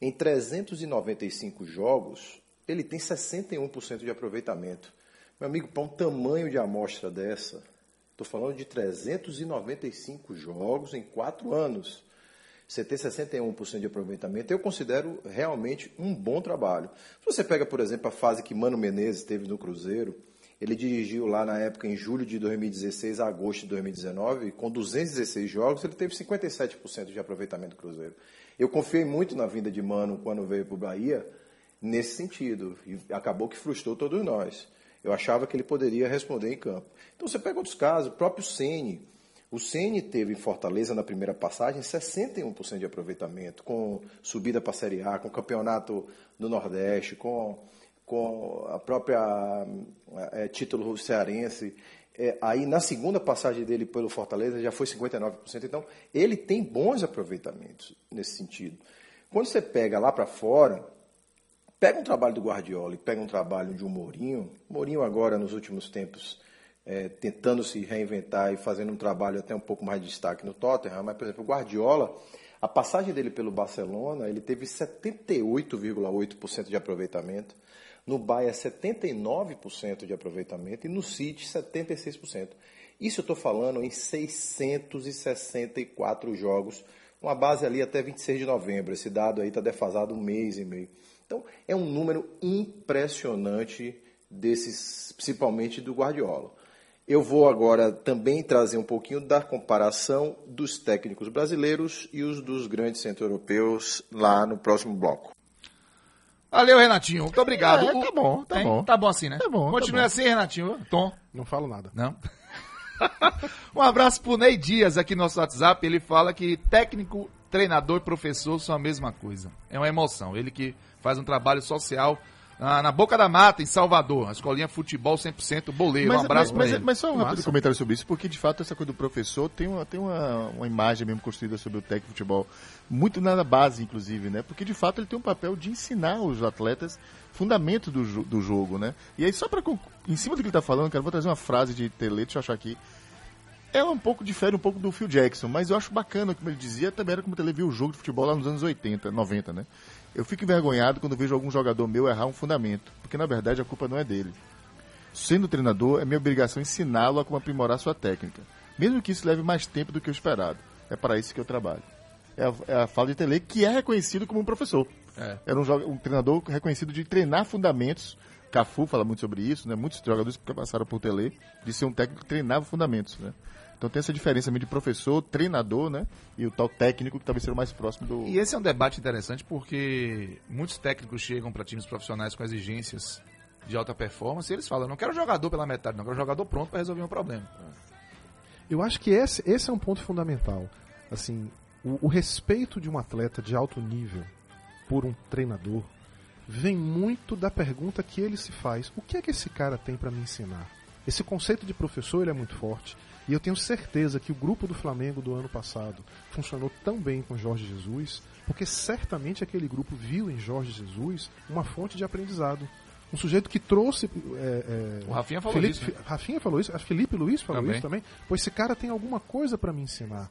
em 395 jogos, ele tem 61% de aproveitamento. Meu amigo, para um tamanho de amostra dessa, estou falando de 395 jogos em quatro anos. Você ter 61% de aproveitamento, eu considero realmente um bom trabalho. Se você pega, por exemplo, a fase que Mano Menezes teve no Cruzeiro, ele dirigiu lá na época, em julho de 2016 a agosto de 2019, com 216 jogos, ele teve 57% de aproveitamento do Cruzeiro. Eu confiei muito na vinda de Mano quando veio para o Bahia, nesse sentido, e acabou que frustrou todos nós. Eu achava que ele poderia responder em campo. Então você pega outros casos, o próprio Ceni. O Ceni teve em Fortaleza na primeira passagem 61% de aproveitamento, com subida para a Série A, com campeonato do Nordeste, com, com a própria é, título cearense. É, aí na segunda passagem dele pelo Fortaleza já foi 59%. Então ele tem bons aproveitamentos nesse sentido. Quando você pega lá para fora, pega um trabalho do Guardiola e pega um trabalho de um Mourinho. Mourinho agora nos últimos tempos é, tentando se reinventar e fazendo um trabalho até um pouco mais de destaque no Tottenham, mas, por exemplo, o Guardiola, a passagem dele pelo Barcelona, ele teve 78,8% de aproveitamento, no Bayern 79% de aproveitamento e no City 76%. Isso eu estou falando em 664 jogos, uma base ali até 26 de novembro. Esse dado aí está defasado um mês e meio. Então, é um número impressionante desses, principalmente do Guardiola. Eu vou agora também trazer um pouquinho da comparação dos técnicos brasileiros e os dos grandes centro-europeus lá no próximo bloco. Valeu, Renatinho. Muito obrigado. É, tá bom, tá Hein? bom. Tá bom assim, né? Tá bom, tá Continue bom. assim, Renatinho. Tom. Não falo nada. Não. (laughs) um abraço pro Ney Dias aqui no nosso WhatsApp. Ele fala que técnico, treinador e professor são a mesma coisa. É uma emoção. Ele que faz um trabalho social na, na Boca da Mata, em Salvador. A escolinha futebol 100% boleiro. um abraço mas, pra ele. mas só um rápido Massa. comentário sobre isso, porque de fato essa coisa do professor tem uma, tem uma, uma imagem mesmo construída sobre o técnico de futebol, muito na base, inclusive, né? Porque de fato ele tem um papel de ensinar os atletas fundamentos do, jo- do jogo, né? E aí, só para em cima do que ele tá falando, cara, eu vou trazer uma frase de Tele, deixa eu achar aqui. Ela um pouco difere um pouco do Phil Jackson, mas eu acho bacana, como ele dizia, também era como o Tele viu o jogo de futebol lá nos anos 80, 90, né? Eu fico envergonhado quando vejo algum jogador meu errar um fundamento, porque na verdade a culpa não é dele. Sendo treinador, é minha obrigação ensiná-lo a como aprimorar sua técnica, mesmo que isso leve mais tempo do que o esperado. É para isso que eu trabalho. É a, é a fala de Tele, que é reconhecido como um professor. É. Era um, um treinador reconhecido de treinar fundamentos. Cafu fala muito sobre isso, né? Muitos jogadores que passaram por Tele, de ser um técnico que treinava fundamentos, né? Então tem essa diferença meio de professor, treinador, né? E o tal técnico que talvez seja o mais próximo do. E esse é um debate interessante porque muitos técnicos chegam para times profissionais com exigências de alta performance e eles falam: não quero jogador pela metade, não quero jogador pronto para resolver um problema. Eu acho que esse, esse é um ponto fundamental. Assim, o, o respeito de um atleta de alto nível por um treinador vem muito da pergunta que ele se faz: o que é que esse cara tem para me ensinar? Esse conceito de professor ele é muito forte. E eu tenho certeza que o grupo do Flamengo do ano passado funcionou tão bem com Jorge Jesus, porque certamente aquele grupo viu em Jorge Jesus uma fonte de aprendizado. Um sujeito que trouxe. é, é, O Rafinha falou Felipe, isso, né? Rafinha falou isso, a Felipe Luiz falou Também. isso também. Pois esse cara tem alguma coisa para me ensinar.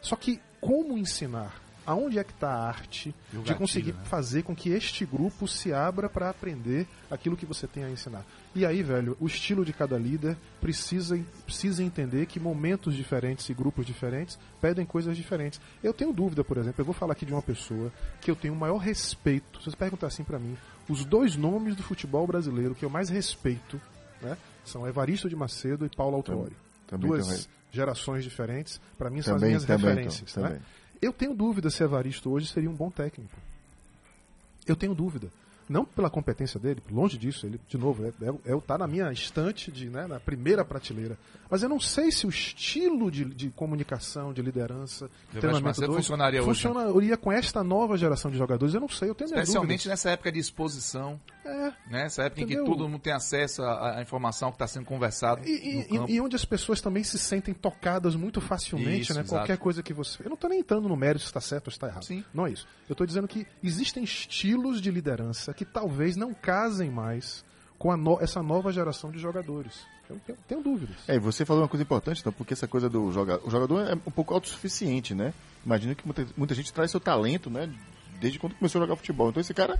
Só que como ensinar? Aonde é que está a arte de gatilho, conseguir né? fazer com que este grupo se abra para aprender aquilo que você tem a ensinar? E aí, velho, o estilo de cada líder precisa, precisa entender que momentos diferentes e grupos diferentes pedem coisas diferentes. Eu tenho dúvida, por exemplo, eu vou falar aqui de uma pessoa que eu tenho o maior respeito. Se você perguntar assim para mim, os dois nomes do futebol brasileiro que eu mais respeito né, são Evaristo de Macedo e Paulo Autuori. também Duas também. gerações diferentes, para mim são as minhas referências. então, né? Eu tenho dúvida se Evaristo hoje seria um bom técnico. Eu tenho dúvida. Não pela competência dele, longe disso, ele, de novo, é, é, é, tá na minha estante, de, né, na primeira prateleira. Mas eu não sei se o estilo de, de comunicação, de liderança, de treinamento dois funcionaria hoje, funcionaria com esta nova geração de jogadores. Eu não sei, eu tenho Especialmente nessa época de exposição, É, né? Essa época em Entendeu? que todo mundo tem acesso à, à informação que está sendo conversado E, e- e- onde as pessoas também se sentem tocadas muito facilmente, Isso, né? exato. Qualquer coisa que você. Eu não tô nem entrando no mérito se está certo ou se está errado. Sim. Não é isso. Eu tô dizendo que existem estilos de liderança que talvez não casem mais com a no- essa nova geração de jogadores. Eu tenho, tenho dúvidas. É, e você falou uma coisa importante, então, porque essa coisa do jogador. O jogador é um pouco autossuficiente, né? Imagina que muita, muita gente traz seu talento, né? Desde quando começou a jogar futebol. Então esse cara,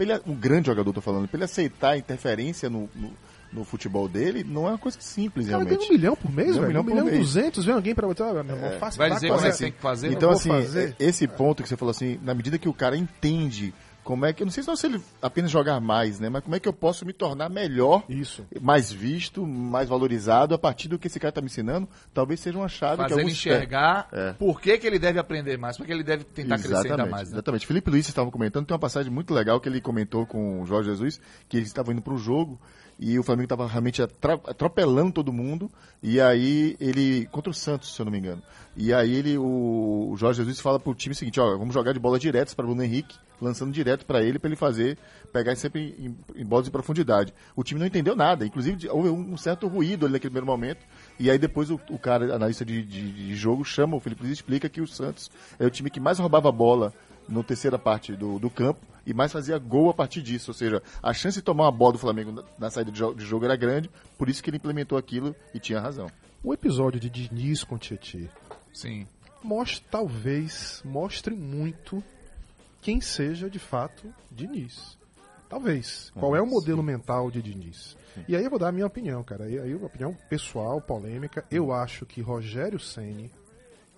ele, um grande jogador, tô falando, pra ele aceitar a interferência no, no, no futebol dele, não é uma coisa simples, cara ganha realmente. um milhão por mês, Ganha um velho. milhão Um por milhão e mês. duzentos, vem alguém pra botar. Ah, meu irmão, faça Vai dizer é que essa- tem que fazer? Então, assim, fazer. é- esse ponto que você falou assim, na medida que o cara entende como é que. Eu não sei se ele apenas jogar mais, né? Mas como é que eu posso me tornar melhor, Isso. mais visto, mais valorizado a partir do que esse cara tá me ensinando, talvez seja uma chave que Fazendo alguns enxergar É. por que, que ele deve aprender mais, porque ele deve tentar crescer ainda Exatamente, mais. Né? Exatamente. Felipe Luiz estava comentando, tem uma passagem muito legal que ele comentou com o Jorge Jesus, que eles estavam indo para o jogo e o Flamengo estava realmente atropelando todo mundo, e aí ele. contra o Santos, se eu não me engano. E aí ele, o, Jorge Jesus fala pro time o seguinte, ó, vamos jogar de bola diretas para Bruno Henrique, lançando direto para ele, para ele fazer, pegar sempre em, em bolas de profundidade. O time não entendeu nada, inclusive houve um certo ruído ali naquele primeiro momento, e aí depois o, o cara, analista de, de, de jogo, chama o Felipe Luiz e explica que o Santos é o time que mais roubava bola na terceira parte do, do campo e mais fazia gol a partir disso. Ou seja, a chance de tomar uma bola do Flamengo na, saída de, jo- de jogo era grande, por isso que ele implementou aquilo e tinha razão. O episódio de Diniz com Tietê Sim. mostra, talvez mostre muito quem seja de fato Diniz. Talvez. Qual é o modelo mental de Diniz? E aí eu vou dar a minha opinião, cara. E aí uma opinião pessoal, polêmica. Eu acho que Rogério Ceni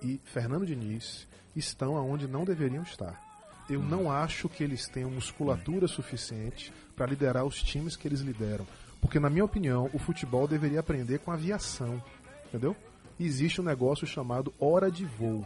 e Fernando Diniz estão aonde não deveriam estar. Eu não acho que eles tenham musculatura suficiente para liderar os times que eles lideram. Porque, na minha opinião, o futebol deveria aprender com aviação. Entendeu? Existe um negócio chamado hora de voo.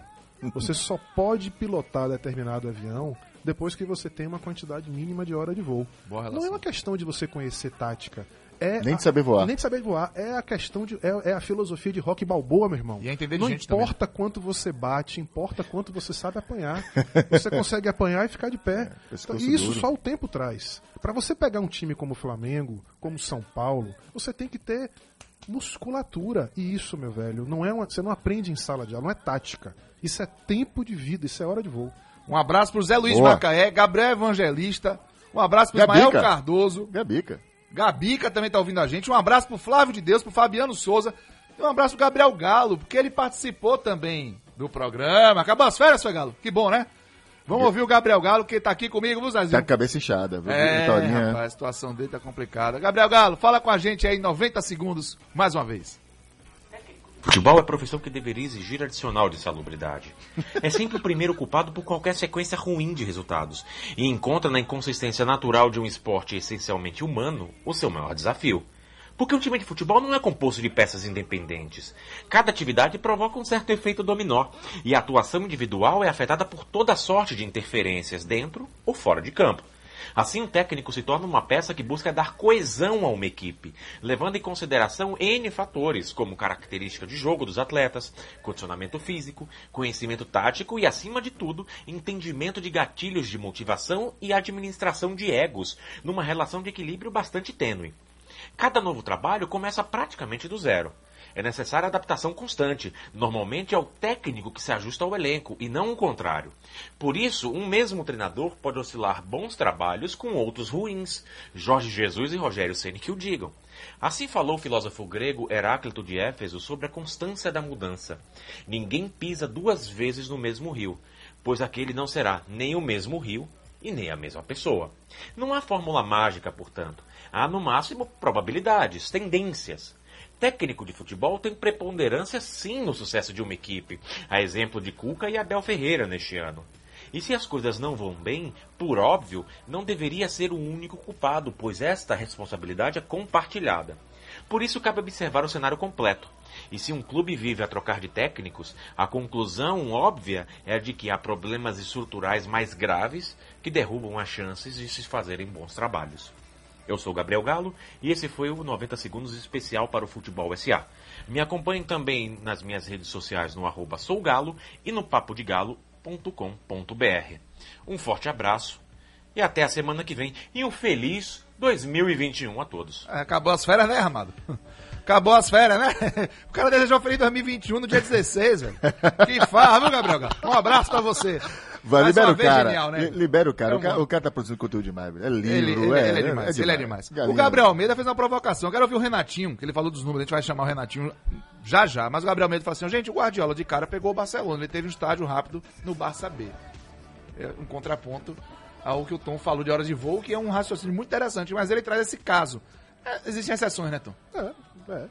Você só (laughs) pode pilotar determinado avião depois que você tem uma quantidade mínima de hora de voo. Não é uma questão de você conhecer tática. É Nem a- de saber voar. Nem de saber voar. É a questão de. É, é a filosofia de rock balboa, meu irmão. E é entender de Não gente importa quanto você bate, importa quanto você sabe apanhar. Você (laughs) consegue apanhar e ficar de pé. Então, pescoço e isso duro. só o tempo traz. Pra você pegar um time como o Flamengo, como São Paulo, você tem que ter musculatura. E isso, meu velho, não é uma, você não aprende em sala de aula, não é tática. Isso é tempo de vida, isso é hora de voo. Um abraço pro Zé Luiz Boa. Macaé, Gabriel Evangelista. Um abraço pro Gabica. Ismael Cardoso. Gabica. Gabica também tá ouvindo a gente. Um abraço pro Flávio de Deus, pro Fabiano Souza. E um abraço pro Gabriel Galo, porque ele participou também do programa. Acabou as férias, foi Galo? Que bom, né? Vamos ouvir o Gabriel Galo, que tá aqui comigo, viu, Tá Zezinho? com a cabeça inchada. viu? É, Vitorinha. rapaz, a situação dele tá complicada. Gabriel Galo, fala com a gente aí em 90 segundos, mais uma vez. Futebol é profissão que deveria exigir adicional de salubridade. É sempre o primeiro culpado por qualquer sequência ruim de resultados e encontra na inconsistência natural de um esporte essencialmente humano o seu maior desafio. Porque um time de futebol não é composto de peças independentes. Cada atividade provoca um certo efeito dominó e a atuação individual é afetada por toda sorte de interferências dentro ou fora de campo. Assim, o técnico se torna uma peça que busca dar coesão a uma equipe, levando em consideração N fatores, como característica de jogo dos atletas, condicionamento físico, conhecimento tático e, acima de tudo, entendimento de gatilhos de motivação e administração de egos, numa relação de equilíbrio bastante tênue. Cada novo trabalho começa praticamente do zero. É necessária adaptação constante. Normalmente é o técnico que se ajusta ao elenco e não o contrário. Por isso, um mesmo treinador pode oscilar bons trabalhos com outros ruins. Jorge Jesus e Rogério Ceni que o digam. Assim falou o filósofo grego Heráclito de Éfeso sobre a constância da mudança. Ninguém pisa duas vezes no mesmo rio, pois aquele não será nem o mesmo rio e nem a mesma pessoa. Não há fórmula mágica, portanto. Há, no máximo, probabilidades, tendências. Técnico de futebol tem preponderância sim no sucesso de uma equipe, a exemplo de Cuca e Abel Ferreira neste ano. E se as coisas não vão bem, por óbvio, não deveria ser o único culpado, pois esta responsabilidade é compartilhada. Por isso cabe observar o cenário completo. E se um clube vive a trocar de técnicos, a conclusão óbvia é de que há problemas estruturais mais graves que derrubam as chances de se fazerem bons trabalhos. Eu sou Gabriel Galo e esse foi o 90 Segundos especial para o Futebol SA. Me acompanhem também nas minhas redes sociais no arroba sougalo e no papodegalo.com.br. Um forte abraço e até a semana que vem e um feliz 2021 a todos. É, Acabou as férias, né, Ramado? (laughs) Acabou as férias, né? (laughs) O cara desejou feliz 2021 no dia 16, velho. Que farra, viu, Gabriel? Um abraço pra você. Vai, Mais libera o cara. genial, né? Libera o cara. É o, um cara o cara tá produzindo conteúdo demais. É livro, Ele, ele- é, ele é demais, ele é demais. Galinha. O Gabriel Almeida fez uma provocação. Eu quero ouvir o Renatinho, que ele falou dos números, a gente vai chamar o Renatinho já já. Mas o Gabriel Almeida falou assim: gente, o Guardiola de cara pegou o Barcelona, ele teve um estágio rápido no Barça B. É um contraponto ao que o Tom falou de horas de voo, que é um raciocínio muito interessante, mas ele traz esse caso. É, existem exceções, né, Tom? É, é.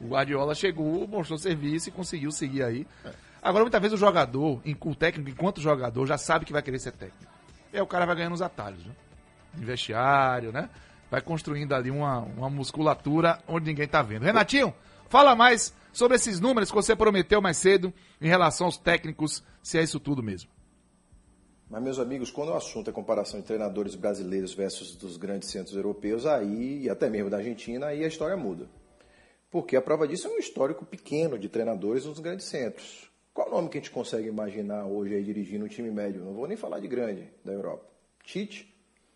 O Guardiola chegou, mostrou serviço e conseguiu seguir aí. Agora, muitas vezes o jogador, o técnico, enquanto jogador, já sabe que vai querer ser técnico. E aí o cara vai ganhando os atalhos, né? Em vestiário, né? Vai construindo ali uma, uma musculatura onde ninguém tá vendo. Renatinho, fala mais sobre esses números que você prometeu mais cedo em relação aos técnicos, se é isso tudo mesmo. Mas, meus amigos, quando o assunto é comparação de treinadores brasileiros versus dos grandes centros europeus, aí, e até mesmo da Argentina, aí a história muda. Porque a prova disso é um histórico pequeno de treinadores nos grandes centros. Qual nome que a gente consegue imaginar hoje aí dirigindo um time médio? Não vou nem falar de grande da Europa. Tite?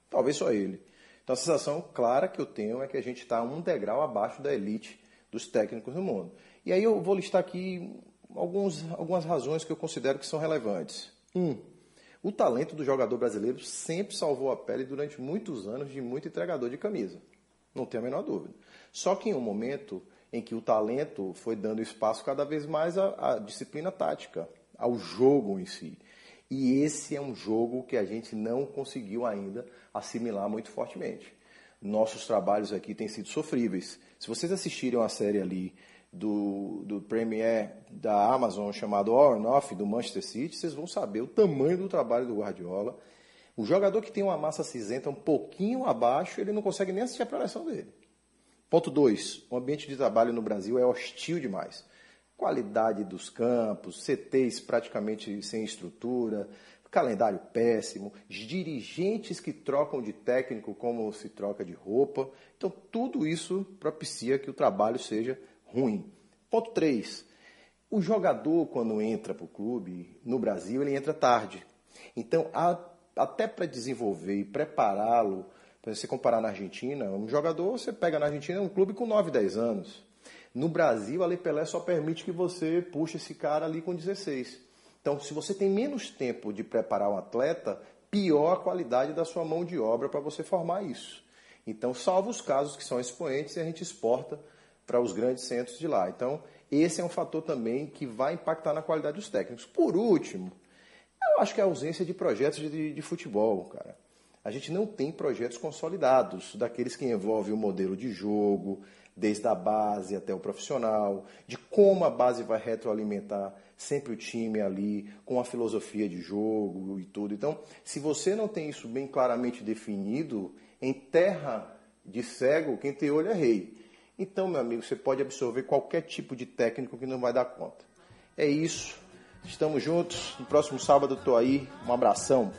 Talvez só ele. Então a sensação clara que eu tenho é que a gente está um degrau abaixo da elite dos técnicos do mundo. E aí eu vou listar aqui alguns, algumas razões que eu considero que são relevantes. Um, o talento do jogador brasileiro sempre salvou a pele durante muitos anos de muito entregador de camisa. Não tenho a menor dúvida. Só que em um momento em que o talento foi dando espaço cada vez mais à, à disciplina tática, ao jogo em si. E esse é um jogo que a gente não conseguiu ainda assimilar muito fortemente. Nossos trabalhos aqui têm sido sofríveis. Se vocês assistirem uma série ali do, do Premier da Amazon chamado On Off do Manchester City, vocês vão saber o tamanho do trabalho do Guardiola. O jogador que tem uma massa cinzenta um pouquinho abaixo, ele não consegue nem assistir a preleção dele. Ponto 2. O ambiente de trabalho no Brasil é hostil demais. Qualidade dos campos, CTs praticamente sem estrutura, calendário péssimo, dirigentes que trocam de técnico como se troca de roupa. Então, tudo isso propicia que o trabalho seja ruim. Ponto 3. O jogador, quando entra para o clube, no Brasil, ele entra tarde. Então, até para desenvolver e prepará-lo, para você comparar na Argentina, um jogador, você pega na Argentina, é um clube com 9, 10 anos. No Brasil, a Lei Pelé só permite que você puxe esse cara ali com 16. Então, se você tem menos tempo de preparar um atleta, pior a qualidade da sua mão de obra para você formar isso. Então, salvo os casos que são expoentes e a gente exporta para os grandes centros de lá. Então, esse é um fator também que vai impactar na qualidade dos técnicos. Por último, eu acho que é a ausência de projetos de, de futebol, cara. A gente não tem projetos consolidados, daqueles que envolvem o modelo de jogo, desde a base até o profissional, de como a base vai retroalimentar sempre o time ali, com a filosofia de jogo e tudo. Então, se você não tem isso bem claramente definido, em terra de cego, quem tem olho é rei. Então, meu amigo, você pode absorver qualquer tipo de técnico que não vai dar conta. É isso. Estamos juntos. No próximo sábado tô aí. Um abração.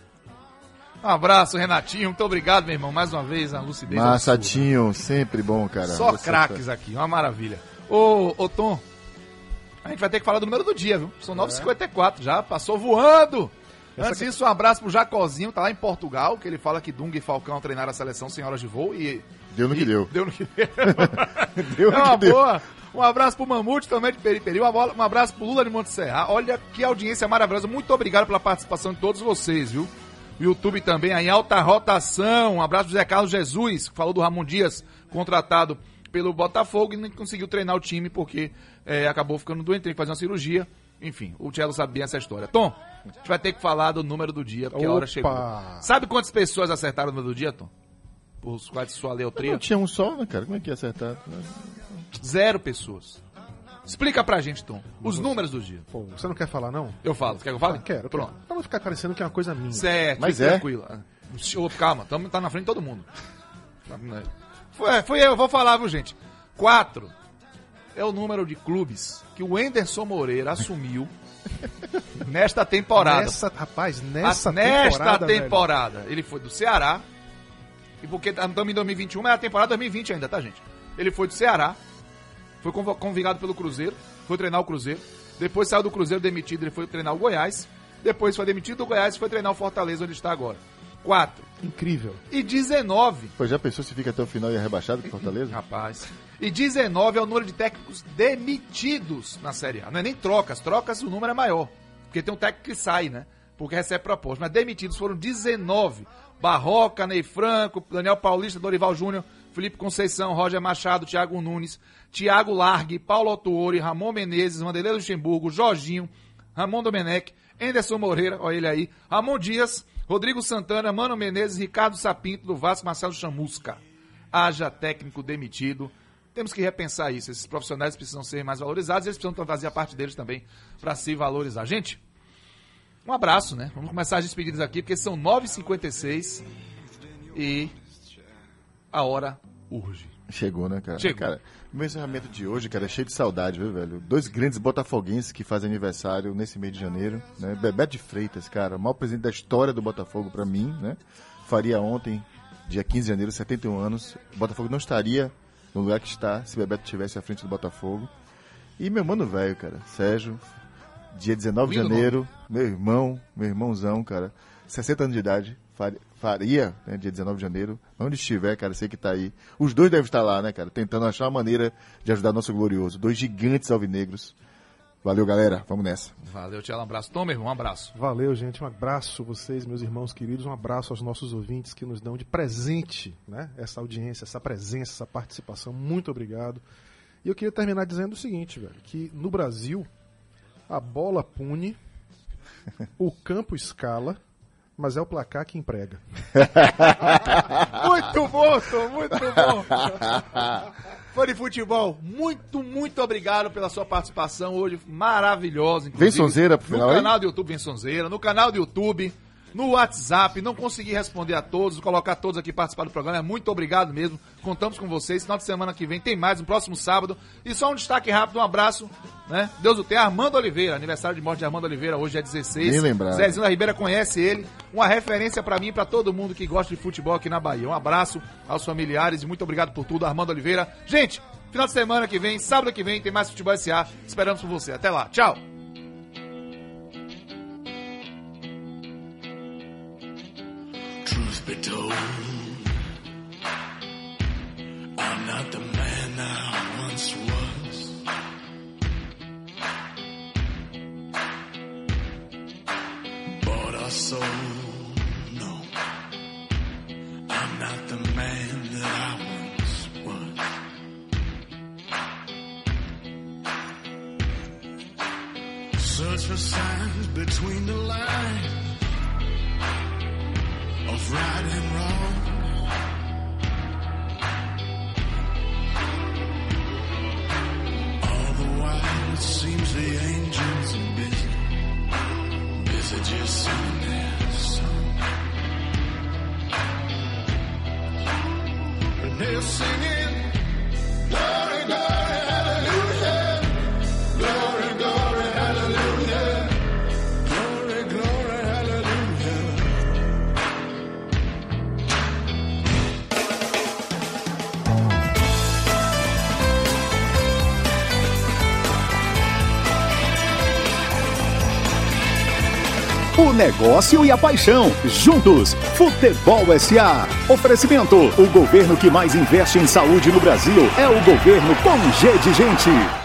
Um abraço, Renatinho. Muito obrigado, meu irmão. Mais uma vez, a lucidez. absurda. Massatinho, sempre bom, cara. Só Você craques aqui, uma maravilha. Ô, ô Tom, a gente vai ter que falar do número do dia, viu? São 9h54 já, passou voando. Antes disso, um abraço pro Jacozinho, tá lá em Portugal, que ele fala que Dunga e Falcão treinaram a seleção sem horas de voo e... Deu no que e- deu. Deu no que (laughs) deu. Deu é no uma que deu. boa. Um abraço pro Mamute também de Periperi. Um um abraço pro Lula de Monte Serra. Olha que audiência maravilhosa. Muito obrigado pela participação de todos vocês, viu? O YouTube também aí, em alta rotação. Um abraço pro Zé Carlos Jesus, que falou do Ramon Dias, contratado pelo Botafogo e não conseguiu treinar o time porque é, acabou ficando doente, teve que fazer uma cirurgia. Enfim, o Tchelo sabe bem essa história. Tom, a gente vai ter que falar do número do dia, porque a hora Opa! chegou. Sabe quantas pessoas acertaram o número do dia, Tom? Por quais sua Não leotria? tinha um só, né, cara? Como é que ia acertar? Zero pessoas. Explica pra gente, Tom, os números do dia. Pô, você não quer falar, não? Eu falo. Você quer que eu fale? Ah, quero, Pronto. Pra não ficar parecendo que é uma coisa minha. Certo, Mas é. tranquilo. Ô, Calma, tamo, tá na frente de todo mundo. Foi, foi eu, vou falar, viu, gente? Quatro é o número de clubes que o Enderson Moreira assumiu (laughs) nesta temporada. Nessa, rapaz, nessa A- nesta temporada, velho. temporada. Ele foi do Ceará. E porque estamos em 2021, mas é a temporada 2020 ainda, tá, gente? Ele foi do Ceará. Foi convidado pelo Cruzeiro. Foi treinar o Cruzeiro. Depois saiu do Cruzeiro demitido, ele foi treinar o Goiás. Depois foi demitido do Goiás e foi treinar o Fortaleza, onde está agora. 4. Incrível. E 19. Pô, já pensou se fica até o final e é rebaixado com Fortaleza? (laughs) Rapaz. E 19 é o número de técnicos demitidos na Série A. Não é nem trocas. Trocas o número é maior. Porque tem um técnico que sai, né? Porque recebe proposta. Mas demitidos foram 19. Barroca, Ney Franco, Daniel Paulista, Dorival Júnior, Felipe Conceição, Roger Machado, Thiago Nunes, Thiago Largue, Paulo Autuori, Ramon Menezes, Vanderlei Luxemburgo, Jorginho, Ramon Domenech, Anderson Moreira, olha ele aí, Ramon Dias, Rodrigo Santana, Mano Menezes, Ricardo Sapinto, do Vasco, Marcelo Chamusca. Haja técnico demitido. Temos que repensar isso. Esses profissionais precisam ser mais valorizados e eles precisam fazer a parte deles também para se valorizar. Gente, um abraço, né? Vamos começar as despedidas aqui, porque são 9h56 e a hora urge. Chegou, né, cara? Chegou. Cara, o meu encerramento de hoje, cara, é cheio de saudade, viu, velho? Dois grandes botafoguenses que fazem aniversário nesse mês de janeiro, né? Bebeto de Freitas, cara, o maior presidente da história do Botafogo pra mim, né? Faria ontem, dia 15 de janeiro, 71 anos. O Botafogo não estaria no lugar que está se Bebeto estivesse à frente do Botafogo. E meu mano velho, cara, Sérgio, dia 19 de janeiro, meu irmão, meu irmãozão, cara, 60 anos de idade, faria, né, dia 19 de janeiro, onde estiver, cara, sei que tá aí. Os dois devem estar lá, né, cara, tentando achar uma maneira de ajudar nosso glorioso. Dois gigantes alvinegros. Valeu, galera, vamos nessa. Valeu, Tchela, um abraço. Tom, meu irmão, um abraço. Valeu, gente. Um abraço a vocês, meus irmãos queridos. Um abraço aos nossos ouvintes que nos dão de presente né? essa audiência, essa presença, essa participação. Muito obrigado. E eu queria terminar dizendo o seguinte, velho, que no Brasil a bola pune, o campo escala, mas é o placar que emprega. (laughs) Muito bom, Tom, muito bom. (laughs) Fã de futebol, muito, muito obrigado pela sua participação hoje, maravilhosa. Vem sonzeira pro final No canal do YouTube Vem Sonzeira, no canal do YouTube, no WhatsApp, não consegui responder a todos, colocar todos aqui participar do programa, muito obrigado mesmo, contamos com vocês, final de semana que vem tem mais, no próximo sábado, e só um destaque rápido, um abraço, né, Deus o tenha, Armando Oliveira, aniversário de morte de Armando Oliveira, hoje é 16, Bem lembrado. Zezinho da Ribeira conhece ele, uma referência pra mim e pra todo mundo que gosta de futebol aqui na Bahia. Um abraço aos familiares e muito obrigado por tudo, Armando Oliveira. Gente, final de semana que vem, sábado que vem, tem mais Futebol SA. Esperamos por você. Até lá. Tchau. show. Negócio e a paixão. Juntos. Futebol SA. Oferecimento. O governo que mais investe em saúde no Brasil é o governo com G de Gente.